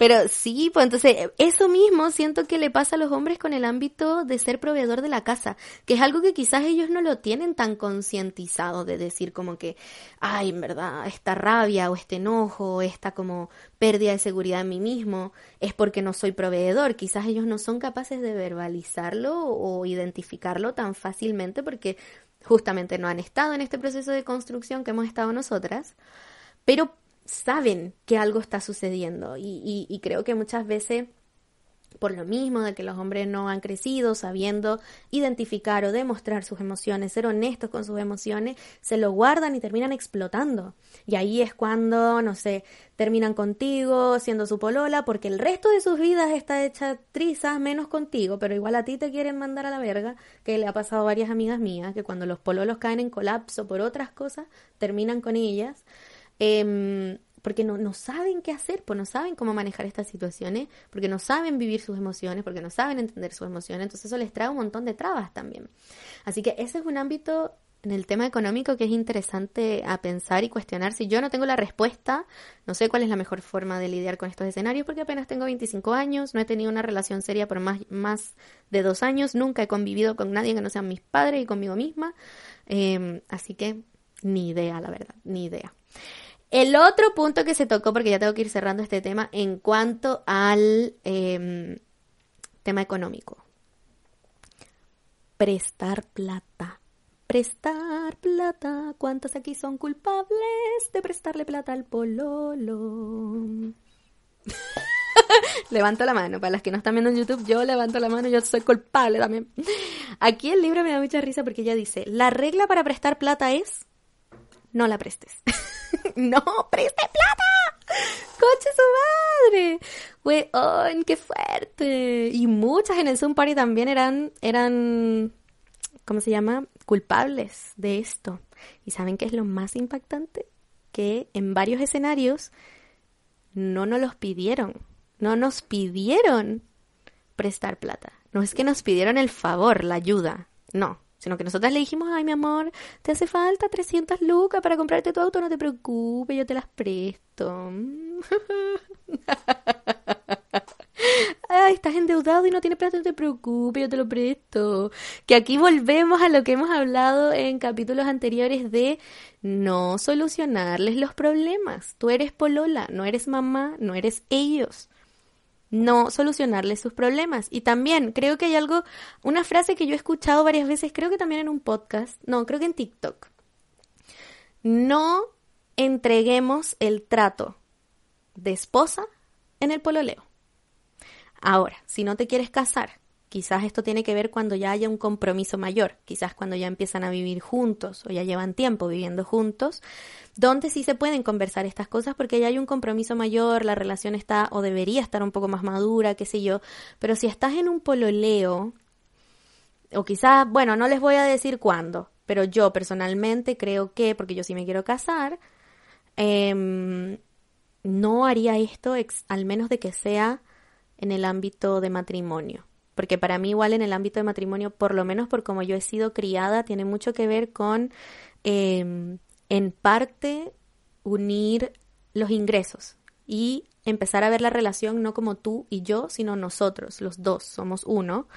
[SPEAKER 1] Pero sí, pues entonces eso mismo siento que le pasa a los hombres con el ámbito de ser proveedor de la casa, que es algo que quizás ellos no lo tienen tan concientizado de decir como que, ay, en verdad, esta rabia o este enojo o esta como pérdida de seguridad en mí mismo es porque no soy proveedor. Quizás ellos no son capaces de verbalizarlo o identificarlo tan fácilmente porque justamente no han estado en este proceso de construcción que hemos estado nosotras. Pero saben que algo está sucediendo y, y, creo que muchas veces por lo mismo de que los hombres no han crecido sabiendo identificar o demostrar sus emociones, ser honestos con sus emociones, se lo guardan y terminan explotando. Y ahí es cuando, no sé, terminan contigo siendo su polola porque el resto de sus vidas está hecha trizas menos contigo, pero igual a ti te quieren mandar a la verga, que le ha pasado a varias amigas mías, que cuando los pololos caen en colapso por otras cosas, terminan con ellas. Em, porque no, no saben qué hacer, pues no saben cómo manejar estas situaciones, porque no saben vivir sus emociones, porque no saben entender sus emociones, entonces eso les trae un montón de trabas también. Así que ese es un ámbito en el tema económico que es interesante a pensar y cuestionar. Si yo no tengo la respuesta, no sé cuál es la mejor forma de lidiar con estos escenarios porque apenas tengo 25 años, no he tenido una relación seria por más, más de dos años, nunca he convivido con nadie que no sean mis padres y conmigo misma. Em, así que ni idea, la verdad, ni idea. El otro punto que se tocó, porque ya tengo que ir cerrando este tema, en cuanto al em, tema económico. Prestar plata prestar plata. ¿Cuántos aquí son culpables de prestarle plata al pololo? levanto la mano. Para las que no están viendo en YouTube, yo levanto la mano, yo soy culpable también. Aquí el libro me da mucha risa porque ella dice, la regla para prestar plata es, no la prestes. no, preste plata. Coche su madre. Weón, qué fuerte. Y muchas en el Zoom Party también eran, eran, ¿cómo se llama? culpables de esto. ¿Y saben qué es lo más impactante? Que en varios escenarios no nos los pidieron. No nos pidieron prestar plata. No es que nos pidieron el favor, la ayuda. No. Sino que nosotras le dijimos, ay, mi amor, te hace falta 300 lucas para comprarte tu auto, no te preocupes, yo te las presto. Ay, estás endeudado y no tienes plata, no te preocupes, yo te lo presto. Que aquí volvemos a lo que hemos hablado en capítulos anteriores de no solucionarles los problemas. Tú eres polola, no eres mamá, no eres ellos. No solucionarles sus problemas. Y también creo que hay algo, una frase que yo he escuchado varias veces, creo que también en un podcast, no, creo que en TikTok. No entreguemos el trato de esposa en el pololeo. Ahora, si no te quieres casar, quizás esto tiene que ver cuando ya haya un compromiso mayor, quizás cuando ya empiezan a vivir juntos o ya llevan tiempo viviendo juntos, donde sí se pueden conversar estas cosas porque ya hay un compromiso mayor, la relación está o debería estar un poco más madura, qué sé yo, pero si estás en un pololeo, o quizás, bueno, no les voy a decir cuándo, pero yo personalmente creo que, porque yo sí me quiero casar, em, no haría esto al menos de que sea en el ámbito de matrimonio. Porque para mí igual en el ámbito de matrimonio, por lo menos por como yo he sido criada, tiene mucho que ver con, em, en parte, unir los ingresos y empezar a ver la relación no como tú y yo, sino nosotros, los dos, somos uno.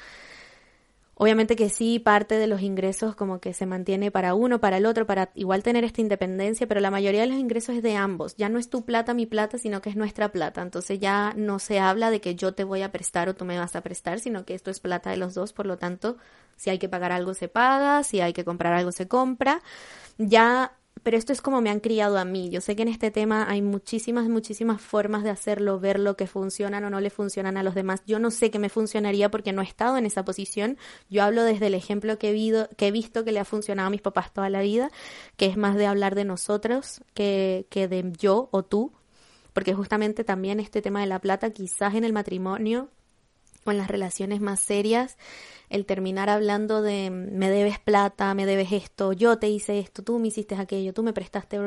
[SPEAKER 1] Obviamente que sí, parte de los ingresos como que se mantiene para uno, para el otro, para igual tener esta independencia, pero la mayoría de los ingresos es de ambos. Ya no es tu plata, mi plata, sino que es nuestra plata. Entonces ya no se habla de que yo te voy a prestar o tú me vas a prestar, sino que esto es plata de los dos, por lo tanto, si hay que pagar algo se paga, si hay que comprar algo se compra. Ya pero esto es como me han criado a mí. Yo sé que en este tema hay muchísimas, muchísimas formas de hacerlo, ver lo que funcionan o no le funcionan a los demás. Yo no sé qué me funcionaría porque no he estado en esa posición. Yo hablo desde el ejemplo que he, que he visto que le ha funcionado a mis papás toda la vida, que es más de hablar de nosotros que, que de yo o tú. Porque justamente también este tema de la plata, quizás en el matrimonio o en las relaciones más serias, el terminar hablando de me debes plata, me debes esto, yo te hice esto, tú me hiciste aquello, tú me prestaste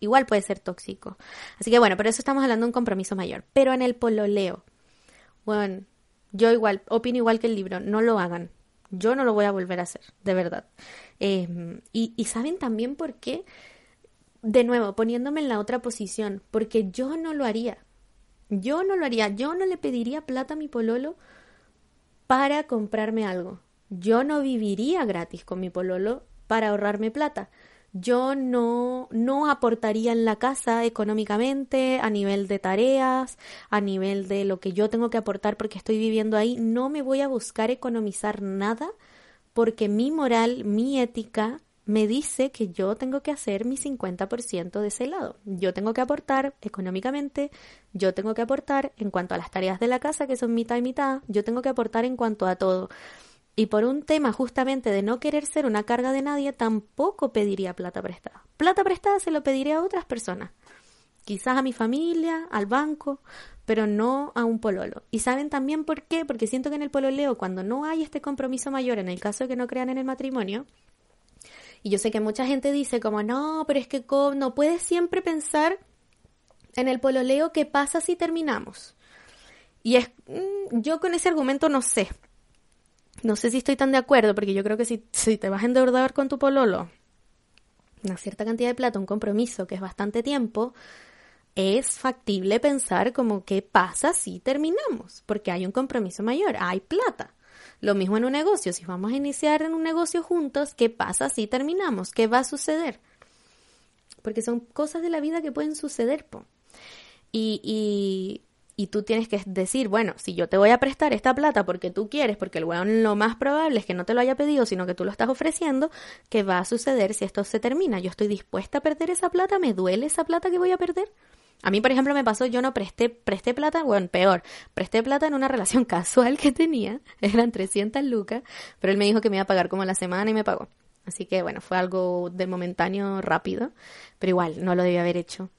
[SPEAKER 1] igual puede ser tóxico. Así que bueno, por eso estamos hablando de un compromiso mayor. Pero en el pololeo, bueno, yo igual, opino igual que el libro, no lo hagan. Yo no lo voy a volver a hacer, de verdad. Em, y saben también por qué, de nuevo, poniéndome en la otra posición, porque yo no lo haría. Yo no lo haría, yo no le pediría plata a mi pololo para comprarme algo. Yo no viviría gratis con mi pololo para ahorrarme plata. Yo no, no aportaría en la casa económicamente, a nivel de tareas, a nivel de lo que yo tengo que aportar porque estoy viviendo ahí. No me voy a buscar economizar nada porque mi moral, mi ética me dice que yo tengo que hacer mi 50% de ese lado. Yo tengo que aportar económicamente, yo tengo que aportar en cuanto a las tareas de la casa, que son mitad y mitad, yo tengo que aportar en cuanto a todo. Y por un tema justamente de no querer ser una carga de nadie, tampoco pediría plata prestada. Plata prestada se lo pediría a otras personas. Quizás a mi familia, al banco, pero no a un pololo. ¿Y saben también por qué? Porque siento que en el pololeo, cuando no hay este compromiso mayor, en el caso de que no crean en el matrimonio, y yo sé que mucha gente dice como, no, pero es que no puedes siempre pensar en el pololeo qué pasa si terminamos. Y es, mm, yo con ese argumento no sé. no sé si estoy tan de acuerdo, porque yo creo que si, si te vas a endeudar con tu pololo una cierta cantidad de plata, un compromiso que es bastante tiempo, es factible pensar como qué pasa si terminamos, porque hay un compromiso mayor, hay plata. Lo mismo en un negocio, si vamos a iniciar en un negocio juntos, ¿qué pasa si terminamos? ¿Qué va a suceder? Porque son cosas de la vida que pueden suceder, po. Y, y, y tú tienes que decir, bueno, si yo te voy a prestar esta plata porque tú quieres, porque el weón lo más probable es que no te lo haya pedido, sino que tú lo estás ofreciendo, ¿qué va a suceder si esto se termina? Yo estoy dispuesta a perder esa plata, ¿me duele esa plata que voy a perder? A mí, por ejemplo, me pasó, yo no presté, presté plata, bueno, peor, presté plata en una relación casual que tenía, eran 300 lucas, pero él me dijo que me iba a pagar como la semana y me pagó. Así que bueno, fue algo de momentáneo rápido, pero igual, no lo debía haber hecho.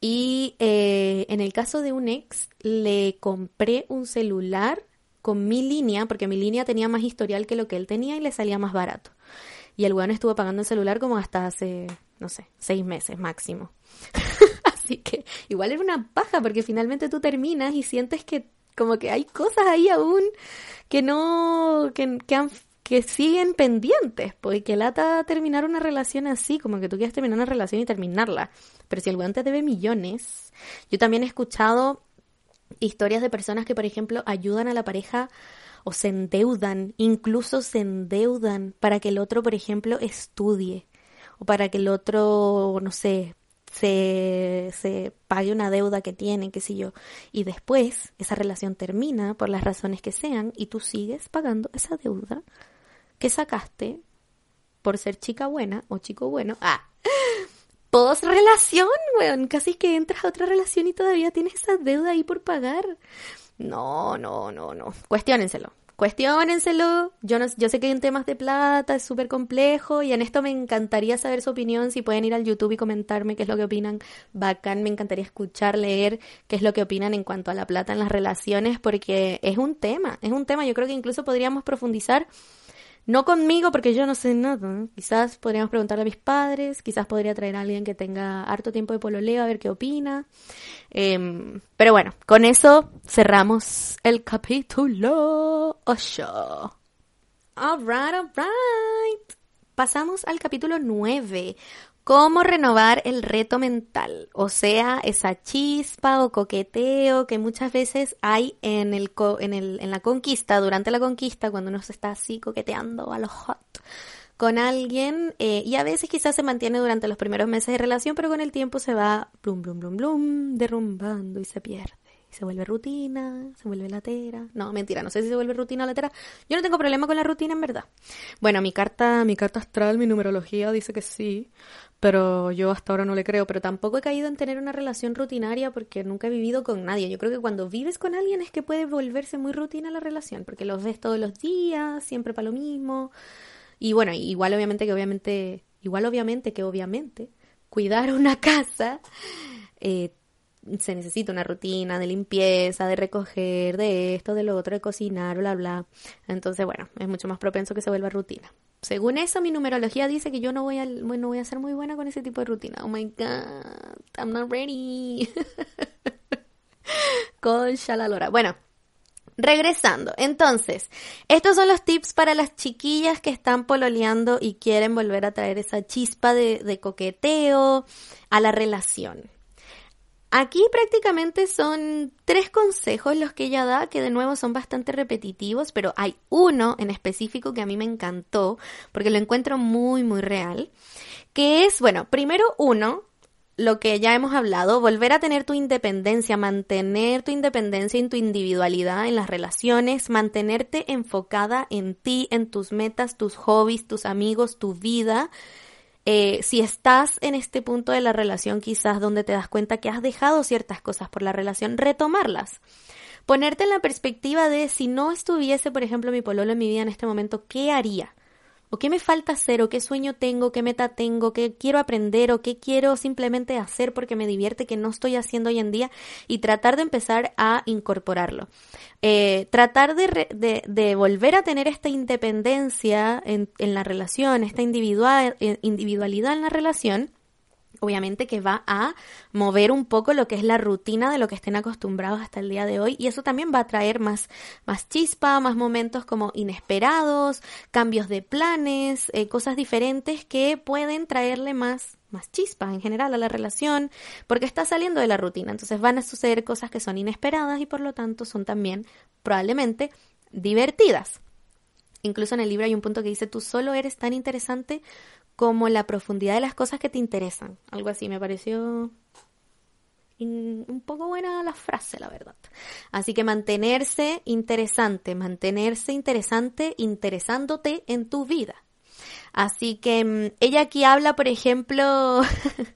[SPEAKER 1] Y eh, en el caso de un ex, le compré un celular con mi línea, porque mi línea tenía más historial que lo que él tenía y le salía más barato. Y el weón estuvo pagando el celular como hasta hace, no sé, seis meses máximo. Que igual era una paja, porque finalmente tú terminas y sientes que como que hay cosas ahí aún que no, que, que han que siguen pendientes, porque pues, lata terminar una relación así, como que tú quieres terminar una relación y terminarla. Pero si el weón te debe millones, yo también he escuchado historias de personas que, por ejemplo, ayudan a la pareja o se endeudan, incluso se endeudan para que el otro, por ejemplo, estudie o para que el otro, no sé, se, se pague una deuda que tiene, qué sé yo, y después esa relación termina por las razones que sean y tú sigues pagando esa deuda que sacaste por ser chica buena o chico bueno. Ah, post relación, weón. Casi que entras a otra relación y todavía tienes esa deuda ahí por pagar. No, no, no, no. Cuestiónenselo. Cuestiónenselo. Yo, no, yo sé que hay temas de plata, es súper complejo y en esto me encantaría saber su opinión. Si pueden ir al YouTube y comentarme qué es lo que opinan, bacán. Me encantaría escuchar, leer qué es lo que opinan en cuanto a la plata en las relaciones porque es un tema, es un tema. Yo creo que incluso podríamos profundizar no conmigo porque yo no sé nada. Quizás podríamos preguntarle a mis padres, quizás podría traer a alguien que tenga harto tiempo de pololeo a ver qué opina. Em, pero bueno, con eso cerramos el capítulo 8. Alright, alright. Pasamos al capítulo 9 cómo renovar el reto mental, o sea, esa chispa o coqueteo que muchas veces hay en, el, en, el, en la conquista, durante la conquista, cuando uno se está así coqueteando a lo hot con alguien eh, y a veces quizás se mantiene durante los primeros meses de relación, pero con el tiempo se va blum, blum, blum, blum, derrumbando y se pierde se vuelve rutina, se vuelve latera. No, mentira, no sé si se vuelve rutina o latera. Yo no tengo problema con la rutina en verdad. Bueno, mi carta, mi carta astral, mi numerología dice que sí, pero yo hasta ahora no le creo, pero tampoco he caído en tener una relación rutinaria porque nunca he vivido con nadie. Yo creo que cuando vives con alguien es que puede volverse muy rutina la relación, porque los ves todos los días, siempre para lo mismo. Y bueno, igual obviamente que obviamente, igual obviamente que obviamente, cuidar una casa eh, se necesita una rutina de limpieza, de recoger, de esto, de lo otro, de cocinar, bla, bla. Entonces, bueno, es mucho más propenso que se vuelva rutina. Según eso, mi numerología dice que yo no voy a, no voy a ser muy buena con ese tipo de rutina. Oh my god, I'm not ready. con Shalalora. Bueno, Regresando, entonces, estos son los tips para las chiquillas que están pololeando y quieren volver a traer esa chispa de, de coqueteo a la relación. Aquí prácticamente son tres consejos los que ella da, que de nuevo son bastante repetitivos, pero hay uno en específico que a mí me encantó, porque lo encuentro muy, muy real, que es, bueno, primero uno, lo que ya hemos hablado, volver a tener tu independencia, mantener tu independencia y tu individualidad en las relaciones, mantenerte enfocada en ti, en tus metas, tus hobbies, tus amigos, tu vida, eh, si estás en este punto de la relación quizás donde te das cuenta que has dejado ciertas cosas por la relación, retomarlas. Ponerte en la perspectiva de si no estuviese, por ejemplo, mi pololo en mi vida en este momento, ¿qué haría? O qué me falta hacer, o qué sueño tengo, qué meta tengo, qué quiero aprender, o qué quiero simplemente hacer porque me divierte que no estoy haciendo hoy en día, y tratar de empezar a incorporarlo. Eh, tratar de, de, volver a tener esta independencia en, en la relación, esta individual, eh, individualidad en la relación, obviamente que va a mover un poco lo que es la rutina de lo que estén acostumbrados hasta el día de hoy y eso también va a traer más, más chispa, más momentos como inesperados, cambios de planes, eh, cosas diferentes que pueden traerle más más chispa en general a la relación, porque está saliendo de la rutina. Entonces van a suceder cosas que son inesperadas y por lo tanto son también probablemente divertidas. Incluso en el libro hay un punto que dice, tú solo eres tan interesante como la profundidad de las cosas que te interesan. Algo así, me pareció un poco buena la frase, la verdad. Así que mantenerse interesante, mantenerse interesante, interesándote en tu vida. Así que mm, ella aquí habla, por ejemplo,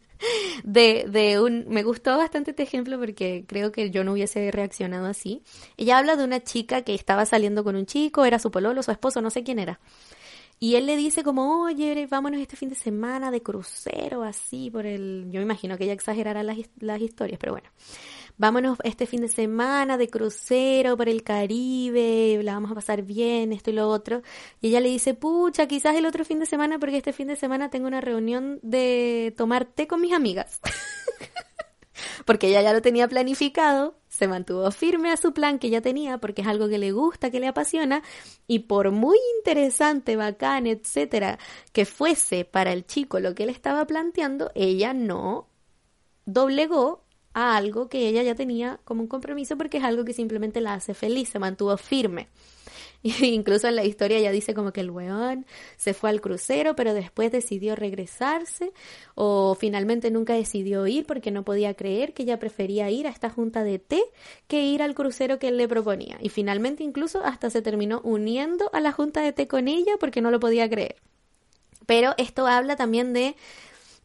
[SPEAKER 1] de, de un... Me gustó bastante este ejemplo porque creo que yo no hubiese reaccionado así. Ella habla de una chica que estaba saliendo con un chico, era su pololo, su esposo, no sé quién era. Y él le dice como, oye, vámonos este fin de semana de crucero, así, por el... Yo me imagino que ella exagerará las, las historias, pero bueno. Vámonos este fin de semana de crucero por el Caribe, la vamos a pasar bien, esto y lo otro. Y ella le dice, pucha, quizás el otro fin de semana, porque este fin de semana tengo una reunión de tomar té con mis amigas. porque ella ya lo tenía planificado, se mantuvo firme a su plan que ya tenía, porque es algo que le gusta, que le apasiona, y por muy interesante, bacán, etcétera, que fuese para el chico lo que él estaba planteando, ella no doblegó a algo que ella ya tenía como un compromiso porque es algo que simplemente la hace feliz, se mantuvo firme. incluso en la historia ya dice como que el weón se fue al crucero, pero después decidió regresarse o finalmente nunca decidió ir porque no podía creer que ella prefería ir a esta junta de té que ir al crucero que él le proponía. Y finalmente incluso hasta se terminó uniendo a la junta de té con ella porque no lo podía creer. Pero esto habla también de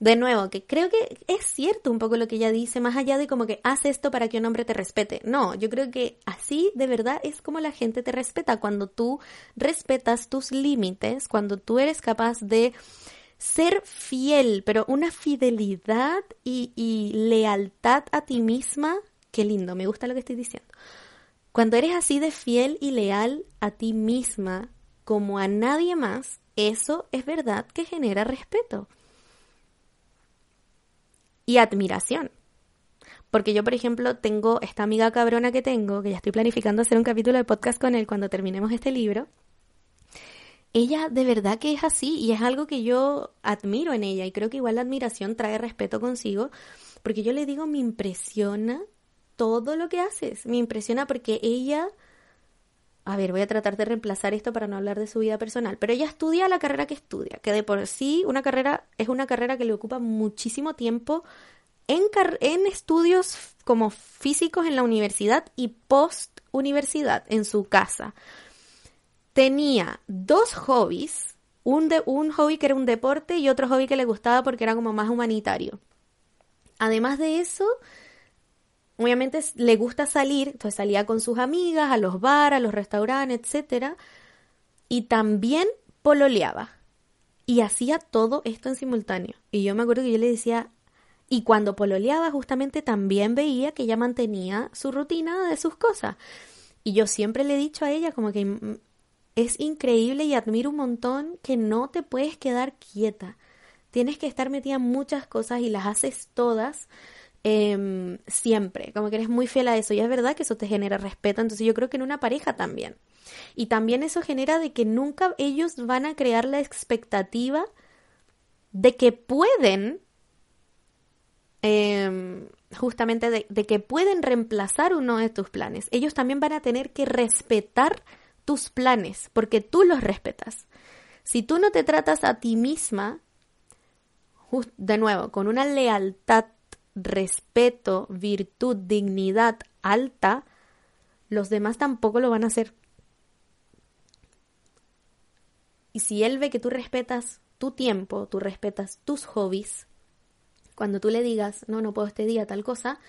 [SPEAKER 1] de nuevo, que creo que es cierto un poco lo que ella dice, más allá de como que haz esto para que un hombre te respete. No, yo creo que así de verdad es como la gente te respeta, cuando tú respetas tus límites, cuando tú eres capaz de ser fiel, pero una fidelidad y, y lealtad a ti misma, qué lindo, me gusta lo que estoy diciendo. Cuando eres así de fiel y leal a ti misma como a nadie más, eso es verdad que genera respeto y admiración. Porque yo, por ejemplo, tengo esta amiga cabrona que tengo, que ya estoy planificando hacer un capítulo de podcast con él cuando terminemos este libro. Ella de verdad que es así y es algo que yo admiro en ella y creo que igual la admiración trae respeto consigo porque yo le digo, me impresiona todo lo que haces, me impresiona porque ella a ver, voy a tratar de reemplazar esto para no hablar de su vida personal, pero ella estudia la carrera que estudia, que de por sí una carrera es una carrera que le ocupa muchísimo tiempo en, en estudios como físicos en la universidad y post universidad en su casa. Tenía dos hobbies, un, de, un hobby que era un deporte y otro hobby que le gustaba porque era como más humanitario. Además de eso, obviamente le gusta salir, entonces salía con sus amigas a los bares, a los restaurantes, etcétera, y también pololeaba. Y hacía todo esto en simultáneo. Y yo me acuerdo que yo le decía, y cuando pololeaba justamente también veía que ella mantenía su rutina de sus cosas. Y yo siempre le he dicho a ella como que es increíble y admiro un montón que no te puedes quedar quieta. Tienes que estar metida en muchas cosas y las haces todas Em, siempre, como que eres muy fiel a eso y es verdad que eso te genera respeto, entonces yo creo que en una pareja también. Y también eso genera de que nunca ellos van a crear la expectativa de que pueden, em, justamente de, de que pueden reemplazar uno de tus planes. Ellos también van a tener que respetar tus planes porque tú los respetas. Si tú no te tratas a ti misma, de nuevo, con una lealtad respeto, virtud, dignidad alta, los demás tampoco lo van a hacer. Y si él ve que tú respetas tu tiempo, tú respetas tus hobbies, cuando tú le digas, no, no puedo este día, tal cosa,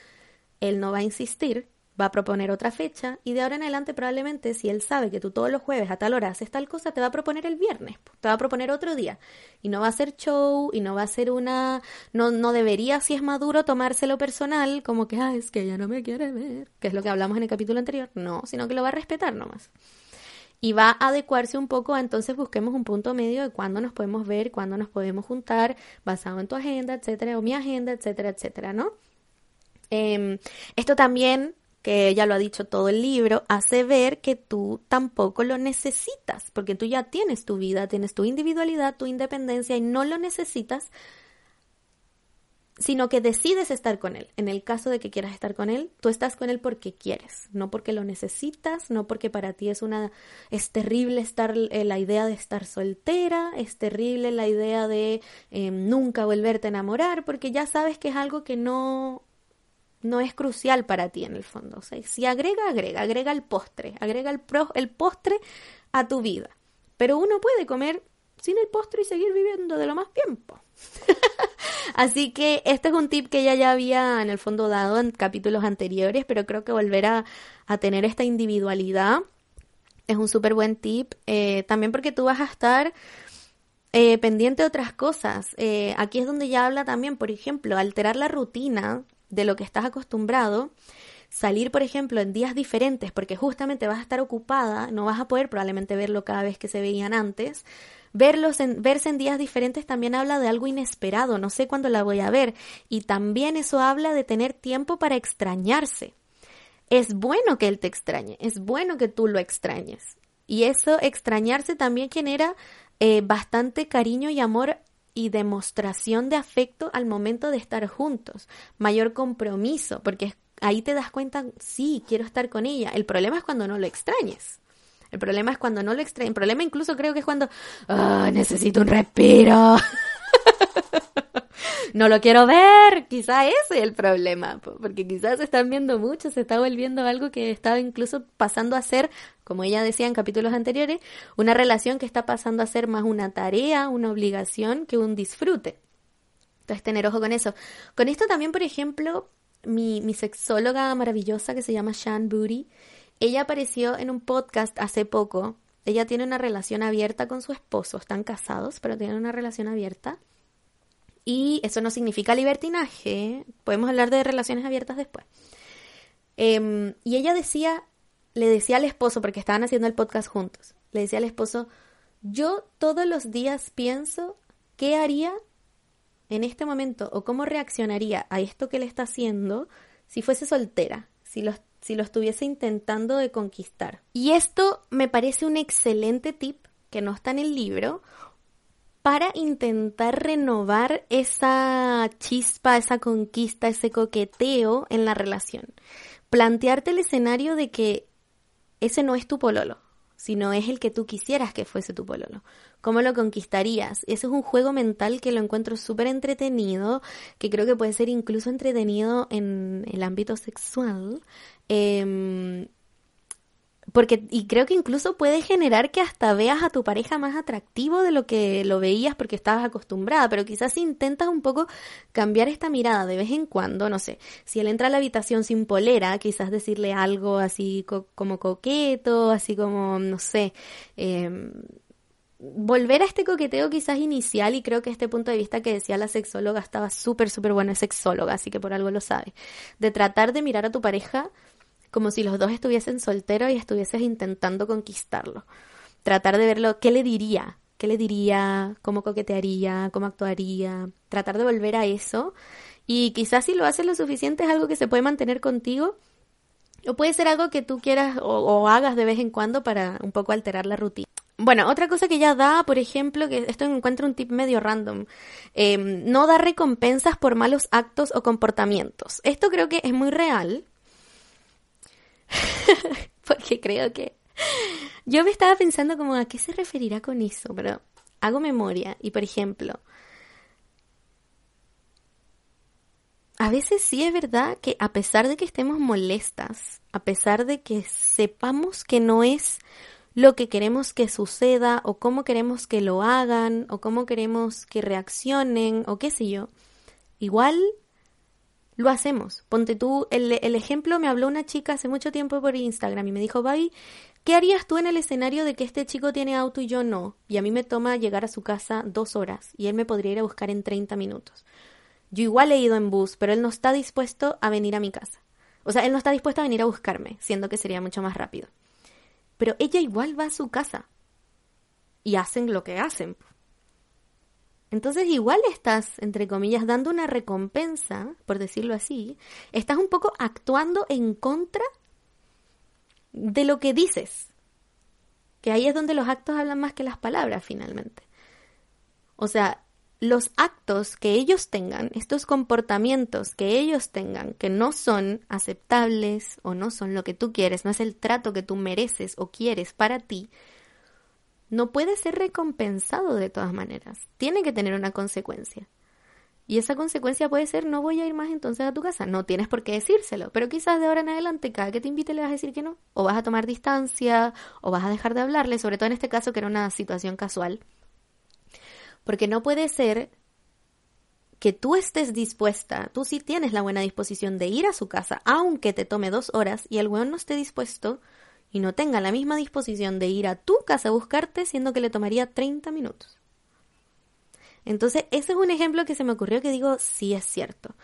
[SPEAKER 1] él no va a insistir va a proponer otra fecha y de ahora en adelante probablemente si él sabe que tú todos los jueves a tal hora haces tal cosa, te va a proponer el viernes, te va a proponer otro día y no va a ser show y no va a ser una, no, no debería si es maduro tomárselo personal como que, ah, es que ella no me quiere ver, que es lo que hablamos en el capítulo anterior, no, sino que lo va a respetar nomás. y va a adecuarse un poco entonces busquemos un punto medio de cuándo nos podemos ver, cuándo nos podemos juntar, basado en tu agenda, etcétera, o mi agenda, etcétera, etcétera, ¿no? Em, esto también que ella lo ha dicho todo el libro, hace ver que tú tampoco lo necesitas, porque tú ya tienes tu vida, tienes tu individualidad, tu independencia y no lo necesitas, sino que decides estar con él. En el caso de que quieras estar con él, tú estás con él porque quieres, no porque lo necesitas, no porque para ti es una es terrible estar eh, la idea de estar soltera, es terrible la idea de em, nunca volverte a enamorar, porque ya sabes que es algo que no no es crucial para ti en el fondo. O sea, si agrega, agrega, agrega el postre, agrega el, el postre a tu vida. Pero uno puede comer sin el postre y seguir viviendo de lo más tiempo. Así que este es un tip que ella ya había en el fondo dado en capítulos anteriores, pero creo que volver a, tener esta individualidad es un súper buen tip. Eh, también porque tú vas a estar eh, pendiente de otras cosas. Eh, aquí es donde ya habla también, por ejemplo, alterar la rutina de lo que estás acostumbrado, salir, por ejemplo, en días diferentes, porque justamente vas a estar ocupada, no vas a poder probablemente verlo cada vez que se veían antes. Verlos en, verse en días diferentes también habla de algo inesperado, no sé cuándo la voy a ver. Y también eso habla de tener tiempo para extrañarse. Es bueno que él te extrañe, es bueno que tú lo extrañes. Y eso, extrañarse también genera eh, bastante cariño y amor y demostración de afecto al momento de estar juntos, mayor compromiso, porque ahí te das cuenta, sí, quiero estar con ella. El problema es cuando no lo extrañes. El problema es cuando no lo extrañes. El problema incluso creo que es cuando, ah, necesito un respiro. no lo quiero ver. Quizá ese es el problema, porque quizás se están viendo mucho, se está volviendo algo que estaba incluso pasando a ser, como ella decía en capítulos anteriores, una relación que está pasando a ser más una tarea, una obligación que un disfrute. Entonces, tener ojo con eso. Con esto también, por ejemplo, mi, sexóloga maravillosa que se llama Shan Booty, ella apareció en un podcast hace poco. Ella tiene una relación abierta con su esposo, están casados, pero tienen una relación abierta. Y eso no significa libertinaje. Podemos hablar de relaciones abiertas después. Em, y ella decía, le decía al esposo, porque estaban haciendo el podcast juntos, le decía al esposo, yo todos los días pienso qué haría en este momento o cómo reaccionaría a esto que le está haciendo si fuese soltera, si lo, si lo estuviese intentando de conquistar. Y esto me parece un excelente tip que no está en el libro para intentar renovar esa chispa, esa conquista, ese coqueteo en la relación. Plantearte el escenario de que ese no es tu pololo, sino es el que tú quisieras que fuese tu pololo. ¿Cómo lo conquistarías? Ese es un juego mental que lo encuentro súper entretenido, que creo que puede ser incluso entretenido en el ámbito sexual. Eh, porque, y creo que incluso puede generar que hasta veas a tu pareja más atractivo de lo que lo veías porque estabas acostumbrada, pero quizás intentas un poco cambiar esta mirada de vez en cuando, no sé, si él entra a la habitación sin polera, quizás decirle algo así como coqueto, así como, no sé, em, volver a este coqueteo quizás inicial y creo que este punto de vista que decía la sexóloga estaba súper, súper bueno, es sexóloga, así que por algo lo sabe, de tratar de mirar a tu pareja como si los dos estuviesen solteros y estuvieses intentando conquistarlo. Tratar de verlo, ¿qué le diría? ¿Qué le diría? ¿Cómo coquetearía? ¿Cómo actuaría? Tratar de volver a eso. Y quizás si lo haces lo suficiente es algo que se puede mantener contigo. O puede ser algo que tú quieras o, hagas de vez en cuando para un poco alterar la rutina. Bueno, otra cosa que ella da, por ejemplo, que esto encuentro un tip medio random, em, no da recompensas por malos actos o comportamientos. Esto creo que es muy real, porque creo que yo me estaba pensando como a qué se referirá con eso, pero hago memoria y por ejemplo, a veces sí es verdad que a pesar de que estemos molestas, a pesar de que sepamos que no es lo que queremos que suceda o cómo queremos que lo hagan o cómo queremos que reaccionen o qué sé yo, igual lo hacemos. Ponte tú, el, el, ejemplo me habló una chica hace mucho tiempo por Instagram y me dijo, Babi, ¿qué harías tú en el escenario de que este chico tiene auto y yo no? Y a mí me toma llegar a su casa dos horas y él me podría ir a buscar en 30 minutos. Yo igual he ido en bus, pero él no está dispuesto a venir a mi casa. O sea, él no está dispuesto a venir a buscarme, siendo que sería mucho más rápido. pero ella igual va a su casa y hacen lo que hacen. Entonces igual estás, entre comillas, dando una recompensa, por decirlo así, estás un poco actuando en contra de lo que dices. Que ahí es donde los actos hablan más que las palabras finalmente. O sea, los actos que ellos tengan, estos comportamientos que ellos tengan, que no son aceptables o no son lo que tú quieres, no es el trato que tú mereces o quieres para ti, no puede ser recompensado de todas maneras. Tiene que tener una consecuencia. Y esa consecuencia puede ser no voy a ir más entonces a tu casa. No tienes por qué decírselo, pero quizás de ahora en adelante cada que te invite le vas a decir que no. O vas a tomar distancia, o vas a dejar de hablarle, sobre todo en este caso que era una situación casual. Porque no puede ser que tú estés dispuesta, tú sí tienes la buena disposición de ir a su casa, aunque te tome dos horas, y el weón no esté dispuesto y no tenga la misma disposición de ir a tu casa a buscarte, siendo que le tomaría 30 minutos. Entonces, ese es un ejemplo que se me ocurrió que digo, sí es cierto.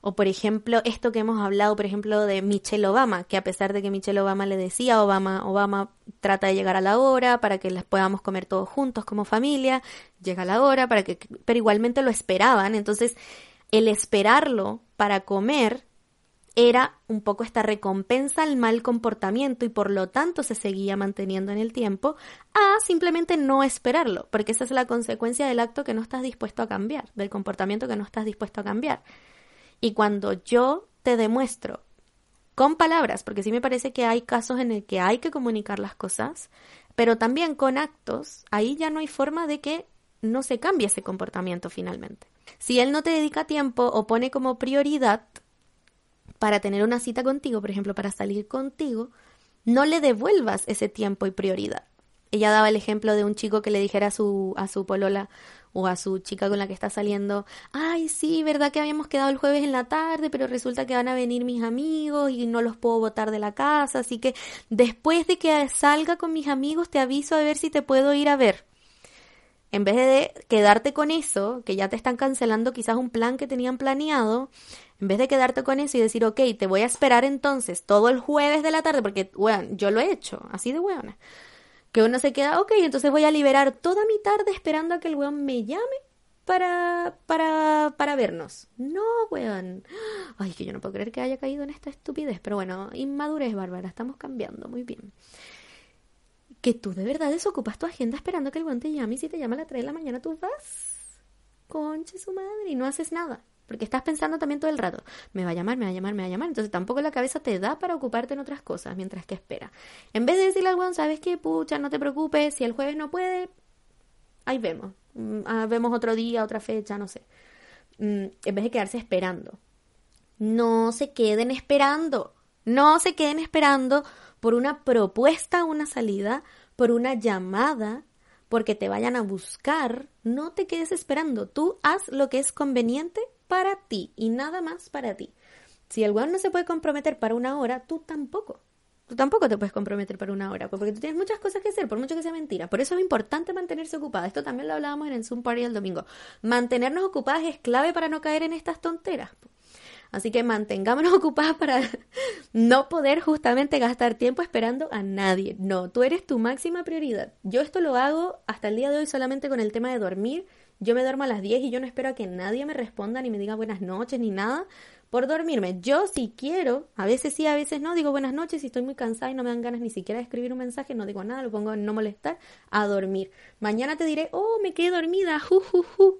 [SPEAKER 1] O por ejemplo, esto que hemos hablado, por ejemplo, de Michelle Obama, que a pesar de que Michelle Obama le decía Obama, Obama trata de llegar a la hora para que las podamos comer todos juntos como familia, llega a la hora para que, pero igualmente lo esperaban. Entonces, el esperarlo para comer era un poco esta recompensa al mal comportamiento y por lo tanto se seguía manteniendo en el tiempo a simplemente no esperarlo, porque esa es la consecuencia del acto que no estás dispuesto a cambiar, del comportamiento que no estás dispuesto a cambiar. Y cuando yo te demuestro con palabras, porque sí me parece que hay casos en el que hay que comunicar las cosas, pero también con actos, ahí ya no hay forma de que no se cambie ese comportamiento finalmente. Si él no te dedica tiempo o pone como prioridad para tener una cita contigo, por ejemplo, para salir contigo, no le devuelvas ese tiempo y prioridad. Ella daba el ejemplo de un chico que le dijera a su, a su polola o a su chica con la que está saliendo, ay, sí, verdad que habíamos quedado el jueves en la tarde, pero resulta que van a venir mis amigos y no los puedo botar de la casa, así que después de que salga con mis amigos te aviso a ver si te puedo ir a ver. En vez de quedarte con eso, que ya te están cancelando quizás un plan que tenían planeado, en vez de quedarte con eso y decir, ok, te voy a esperar entonces todo el jueves de la tarde, porque, weón, yo lo he hecho, así de weona. Que uno se queda, ok, entonces voy a liberar toda mi tarde esperando a que el weón me llame para, para, para vernos. No, weón. Ay, que yo no puedo creer que haya caído en esta estupidez. Pero bueno, inmadurez, Bárbara, estamos cambiando, muy bien. Que tú de verdad desocupas tu agenda esperando que el weón te llame y si te llama a las 3 de la mañana tú vas. Conche su madre y no haces nada. Porque estás pensando también todo el rato, me va a llamar, me va a llamar, me va a llamar. Entonces tampoco la cabeza te da para ocuparte en otras cosas mientras que espera. En vez de decirle al weón, ¿sabes qué? Pucha, no te preocupes, si el jueves no puede, ahí vemos. Mm, ah, vemos otro día, otra fecha, no sé. Mm, en vez de quedarse esperando. No se queden esperando. No se queden esperando por una propuesta, una salida, por una llamada, porque te vayan a buscar. No te quedes esperando. Tú haz lo que es conveniente para ti y nada más para ti. Si el weón no se puede comprometer para una hora, tú tampoco. Tú tampoco te puedes comprometer para una hora, porque tú tienes muchas cosas que hacer, por mucho que sea mentira. Por eso es importante mantenerse ocupada. Esto también lo hablábamos en el Zoom Party el domingo. Mantenernos ocupadas es clave para no caer en estas tonteras. Así que mantengámonos ocupadas para no poder justamente gastar tiempo esperando a nadie. No, tú eres tu máxima prioridad. Yo esto lo hago hasta el día de hoy solamente con el tema de dormir yo me duermo a las 10 y yo no espero a que nadie me responda ni me diga buenas noches ni nada por dormirme. Yo si quiero, a veces sí, a veces no, digo buenas noches y estoy muy cansada y no me dan ganas ni siquiera de escribir un mensaje, no digo nada, lo pongo en no molestar, a dormir. Mañana te diré, oh, me quedé dormida, ju,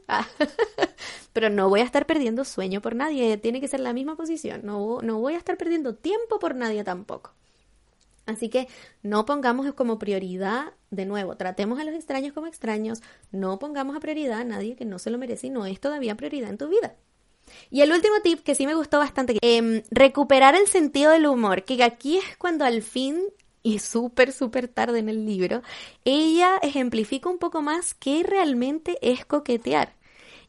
[SPEAKER 1] Pero no voy a estar perdiendo sueño por nadie, tiene que ser la misma posición, no, no voy a estar perdiendo tiempo por nadie tampoco. Así que no pongamos como prioridad, de nuevo, tratemos a los extraños como extraños, no pongamos a prioridad a nadie que no se lo merece y no es todavía prioridad en tu vida. Y el último tip que sí me gustó bastante, eh, recuperar el sentido del humor, que aquí es cuando al fin, y súper, súper tarde en el libro, ella ejemplifica un poco más qué realmente es coquetear.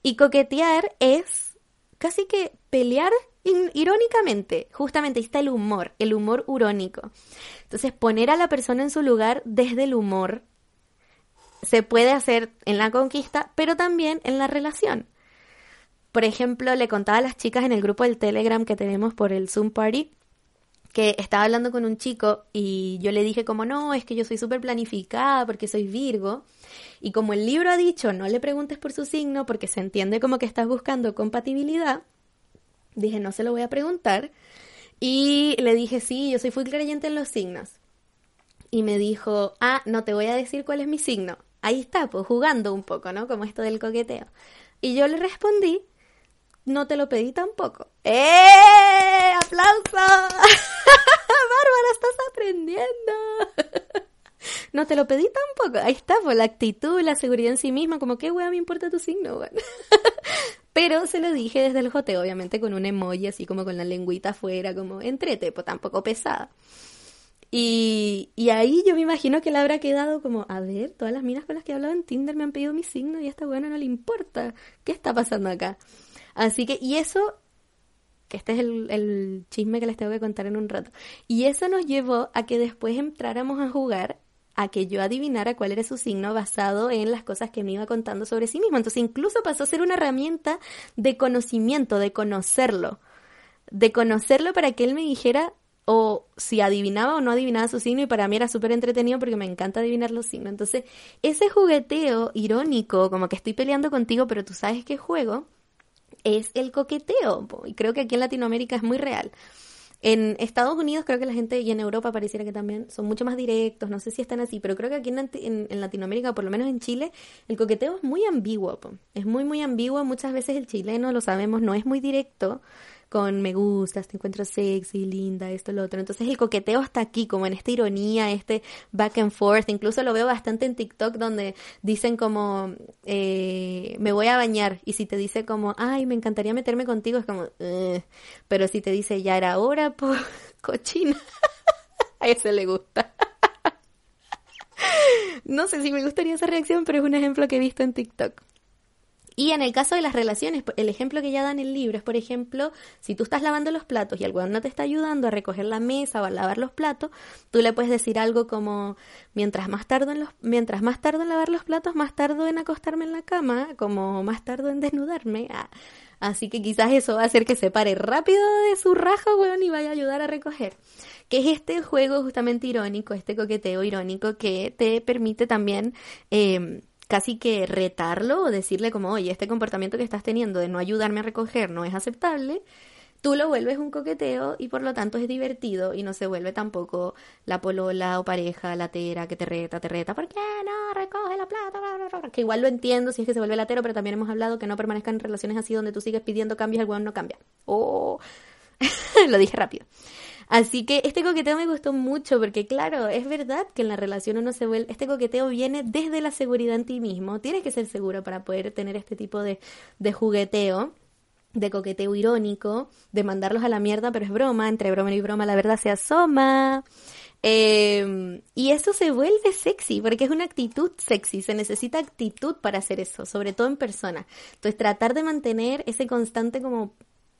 [SPEAKER 1] Y coquetear es casi que pelear irónicamente, justamente está el humor, el humor urónico. Entonces, poner a la persona en su lugar desde el humor se puede hacer en la conquista, pero también en la relación. Por ejemplo, le contaba a las chicas en el grupo del Telegram que tenemos por el Zoom Party que estaba hablando con un chico y yo le dije como no, es que yo soy súper planificada porque soy Virgo. Y como el libro ha dicho, no le preguntes por su signo porque se entiende como que estás buscando compatibilidad, dije no se lo voy a preguntar. Y le dije, sí, yo soy full creyente en los signos. Y me dijo, ah, no te voy a decir cuál es mi signo. Ahí está, pues jugando un poco, ¿no? Como esto del coqueteo. Y yo le respondí, no te lo pedí tampoco. ¡Eh! ¡Aplauso! Bárbara, estás aprendiendo. no te lo pedí tampoco. Ahí está, pues la actitud, la seguridad en sí misma, como qué wea me importa tu signo, Pero se lo dije desde el joteo, obviamente con un emoji así como con la lengüita afuera, como entrete, pues tampoco pesada. Y, y, ahí yo me imagino que le habrá quedado como, a ver, todas las minas con las que he hablado en Tinder me han pedido mi signo y a esta buena no le importa. ¿Qué está pasando acá? Así que, y eso, que este es el, el chisme que les tengo que contar en un rato. Y eso nos llevó a que después entráramos a jugar a que yo adivinara cuál era su signo basado en las cosas que me iba contando sobre sí mismo. Entonces incluso pasó a ser una herramienta de conocimiento, de conocerlo, de conocerlo para que él me dijera o si adivinaba o no adivinaba su signo y para mí era súper entretenido porque me encanta adivinar los signos. Entonces ese jugueteo irónico, como que estoy peleando contigo pero tú sabes que juego, es el coqueteo. Y creo que aquí en Latinoamérica es muy real. En Estados Unidos creo que la gente, y en Europa pareciera que también, son mucho más directos, no sé si están así, pero creo que aquí en, en, Latinoamérica, por lo menos en Chile, el coqueteo es muy ambiguo, es muy, muy ambiguo, muchas veces el chileno, lo sabemos, no es muy directo, con me gustas, te encuentro sexy, linda, esto, lo otro. Entonces el coqueteo está aquí, como en esta ironía, este back and forth. Incluso lo veo bastante en TikTok donde dicen como, eh, me voy a bañar. Y si te dice como, ay, me encantaría meterme contigo, es como, pero si te dice, ya era hora, por cochina, a ese le gusta. no sé si me gustaría esa reacción, pero es un ejemplo que he visto en TikTok. Y en el caso de las relaciones, el ejemplo que ya dan en el libro es, por ejemplo, si tú estás lavando los platos y el weón no te está ayudando a recoger la mesa o a lavar los platos, tú le puedes decir algo como, mientras más tardo en, los, mientras más tardo en lavar los platos, más tardo en acostarme en la cama, como más tardo en desnudarme. Ah, así que quizás eso va a hacer que se pare rápido de su raja, weón, y vaya a ayudar a recoger. Que es este juego justamente irónico, este coqueteo irónico que te permite también... Eh, casi que retarlo o decirle como, oye, este comportamiento que estás teniendo de no ayudarme a recoger no es aceptable, tú lo vuelves un coqueteo y por lo tanto es divertido y no se vuelve tampoco la polola o pareja latera que te reta, te reta, ¿por qué no recoge la plata? Que igual lo entiendo si es que se vuelve latero, pero también hemos hablado que no permanezcan en relaciones así donde tú sigues pidiendo cambios y el weón no cambia. Oh, lo dije rápido. Así que este coqueteo me gustó mucho porque claro, es verdad que en la relación uno se vuelve, este coqueteo viene desde la seguridad en ti mismo, tienes que ser seguro para poder tener este tipo de, de jugueteo de coqueteo irónico, de mandarlos a la mierda, pero es broma, entre broma y broma la verdad se asoma. Em, y eso se vuelve sexy, porque es una actitud sexy, se necesita actitud para hacer eso, sobre todo en persona. Entonces tratar de mantener ese constante como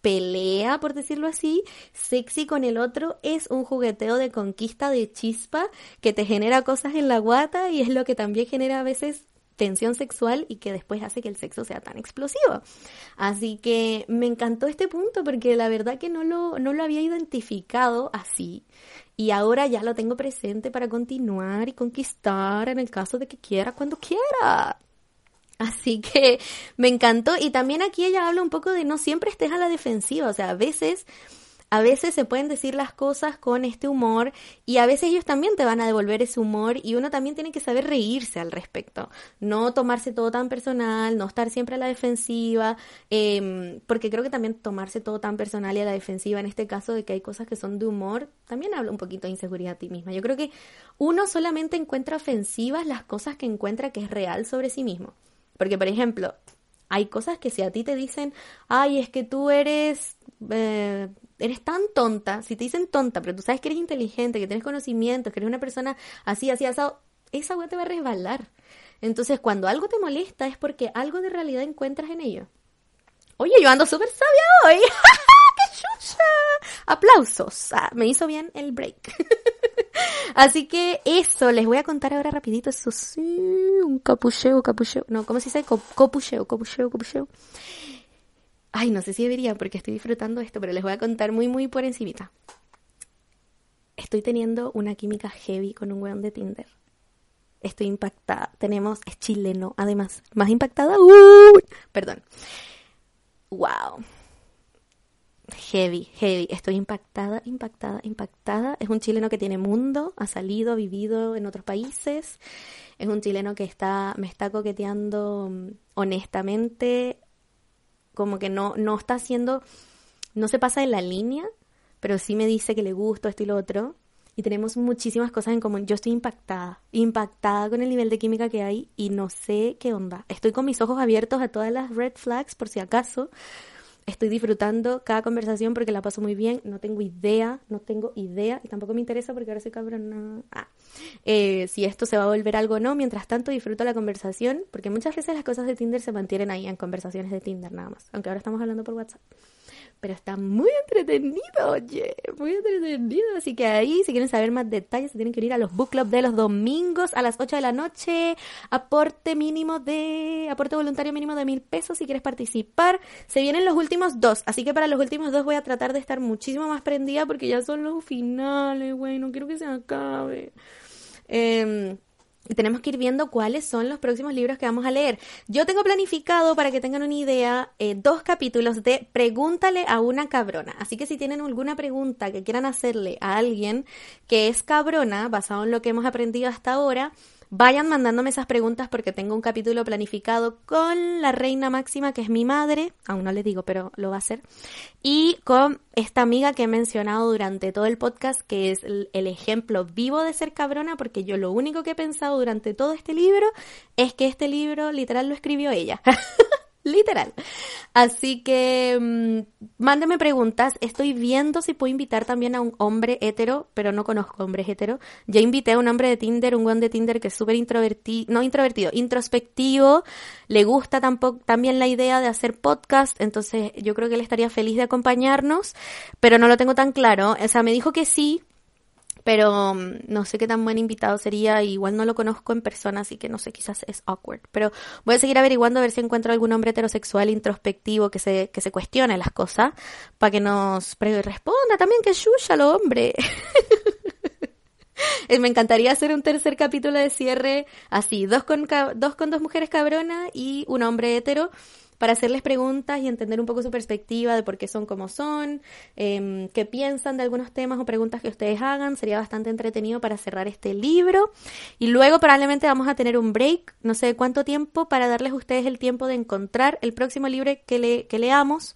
[SPEAKER 1] pelea, por decirlo así, sexy con el otro, es un jugueteo de conquista de chispa que te genera cosas en la guata y es lo que también genera a veces tensión sexual y que después hace que el sexo sea tan explosivo. Así que me encantó este punto porque la verdad que no lo, no lo había identificado así y ahora ya lo tengo presente para continuar y conquistar en el caso de que quiera cuando quiera. Así que me encantó. Y también aquí ella habla un poco de no siempre estés a la defensiva. O sea, a veces, a veces se pueden decir las cosas con este humor y a veces ellos también te van a devolver ese humor y uno también tiene que saber reírse al respecto. No tomarse todo tan personal, no estar siempre a la defensiva, eh, porque creo que también tomarse todo tan personal y a la defensiva en este caso de que hay cosas que son de humor, también habla un poquito de inseguridad a ti misma. Yo creo que uno solamente encuentra ofensivas las cosas que encuentra que es real sobre sí mismo. Porque, por ejemplo, hay cosas que si a ti te dicen, ay, es que tú eres, eh, eres tan tonta, si te dicen tonta, pero tú sabes que eres inteligente, que tienes conocimientos, que eres una persona así, así, asado, esa weá te va a resbalar. Entonces, cuando algo te molesta es porque algo de realidad encuentras en ello. Oye, yo ando súper sabia hoy. ¡Qué chucha! Aplausos. Ah, me hizo bien el break. Así que eso, les voy a contar ahora rapidito, eso sí, un capucheo, capucheo, no, ¿cómo se dice? Copucheo, copucheo, copucheo. Ay, no sé si debería porque estoy disfrutando esto, pero les voy a contar muy, muy por encimita. estoy teniendo una química heavy con un weón de Tinder. Estoy impactada. Tenemos, es chileno, además. Más impactada. ¡uh! perdón. Wow. Heavy, heavy. Estoy impactada, impactada, impactada. Es un chileno que tiene mundo, ha salido, ha vivido en otros países. Es un chileno que está, me está coqueteando mm, honestamente, como que no, no está haciendo, no se pasa de la línea, pero sí me dice que le gusta esto y lo otro. Y tenemos muchísimas cosas en común. Yo estoy impactada, impactada con el nivel de química que hay y no sé qué onda. Estoy con mis ojos abiertos a todas las red flags por si acaso, Estoy disfrutando cada conversación porque la paso muy bien. No tengo idea, no tengo idea y tampoco me interesa porque ahora soy cabrón. Ah. Eh, si esto se va a volver algo o no. Mientras tanto, disfruto la conversación porque muchas veces las cosas de Tinder se mantienen ahí en conversaciones de Tinder nada más. Aunque ahora estamos hablando por WhatsApp pero está muy entretenido, oye, muy entretenido. Así que ahí, si quieren saber más detalles, se tienen que ir a los book club de los domingos a las 8 de la noche. Aporte mínimo de, aporte voluntario mínimo de mil pesos si quieres participar. Se vienen los últimos dos, así que para los últimos dos voy a tratar de estar muchísimo más prendida porque ya son los finales, güey, no quiero que se acabe. Eh, y tenemos que ir viendo cuáles son los próximos libros que vamos a leer. Yo tengo planificado, para que tengan una idea, eh, dos capítulos de Pregúntale a una cabrona. Así que si tienen alguna pregunta que quieran hacerle a alguien que es cabrona, basado en lo que hemos aprendido hasta ahora, Vayan mandándome esas preguntas porque tengo un capítulo planificado con la reina máxima, que es mi madre, aún no le digo, pero lo va a hacer, y con esta amiga que he mencionado durante todo el podcast, que es el, ejemplo vivo de ser cabrona, porque yo lo único que he pensado durante todo este libro es que este libro literal lo escribió ella. literal. Así que mmm, preguntas. Estoy viendo si puedo invitar también a un hombre hetero, pero no conozco hombres hetero. Ya invité a un hombre de Tinder, un buen de Tinder que es súper introvertido, no introvertido, introspectivo. Le gusta tampoco, también la idea de hacer podcast, entonces yo creo que él estaría feliz de acompañarnos, pero no lo tengo tan claro. O sea, me dijo que sí, pero mm, no sé qué tan buen invitado sería, igual no lo conozco en persona, así que no sé, quizás es awkward, pero voy a seguir averiguando a ver si encuentro algún hombre heterosexual introspectivo que se, que se cuestione las cosas, para que nos responda también que es lo hombre. Me encantaría hacer un tercer capítulo de cierre así, dos con, dos con dos mujeres cabronas y un hombre hetero para hacerles preguntas y entender un poco su perspectiva de por qué son como son, eh, qué piensan de algunos temas o preguntas que ustedes hagan. Sería bastante entretenido para cerrar este libro. Y luego probablemente vamos a tener un break, no sé cuánto tiempo, para darles a ustedes el tiempo de encontrar el próximo libro que, le, que leamos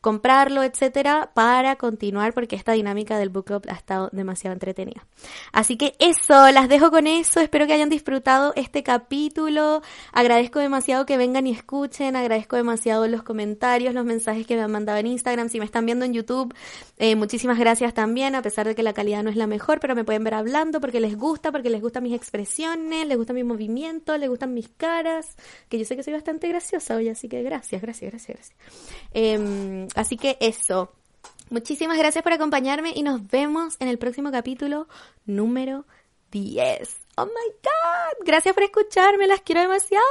[SPEAKER 1] comprarlo, etcétera, para continuar porque esta dinámica del book club ha estado demasiado entretenida. Así que eso, las dejo con eso. Espero que hayan disfrutado este capítulo. Agradezco demasiado que vengan y escuchen. Agradezco demasiado los comentarios, los mensajes que me han mandado en Instagram. Si me están viendo en YouTube, eh, muchísimas gracias también, a pesar de que la calidad no es la mejor, pero me pueden ver hablando porque les gusta, porque les gustan mis expresiones, les gustan mis movimientos, les gustan mis caras, que yo sé que soy bastante graciosa hoy, así que gracias, gracias, gracias, gracias. Eh, Así que eso. Muchísimas gracias por acompañarme y nos vemos en el próximo capítulo número 10. Oh my god. Gracias por escucharme. Las quiero demasiado.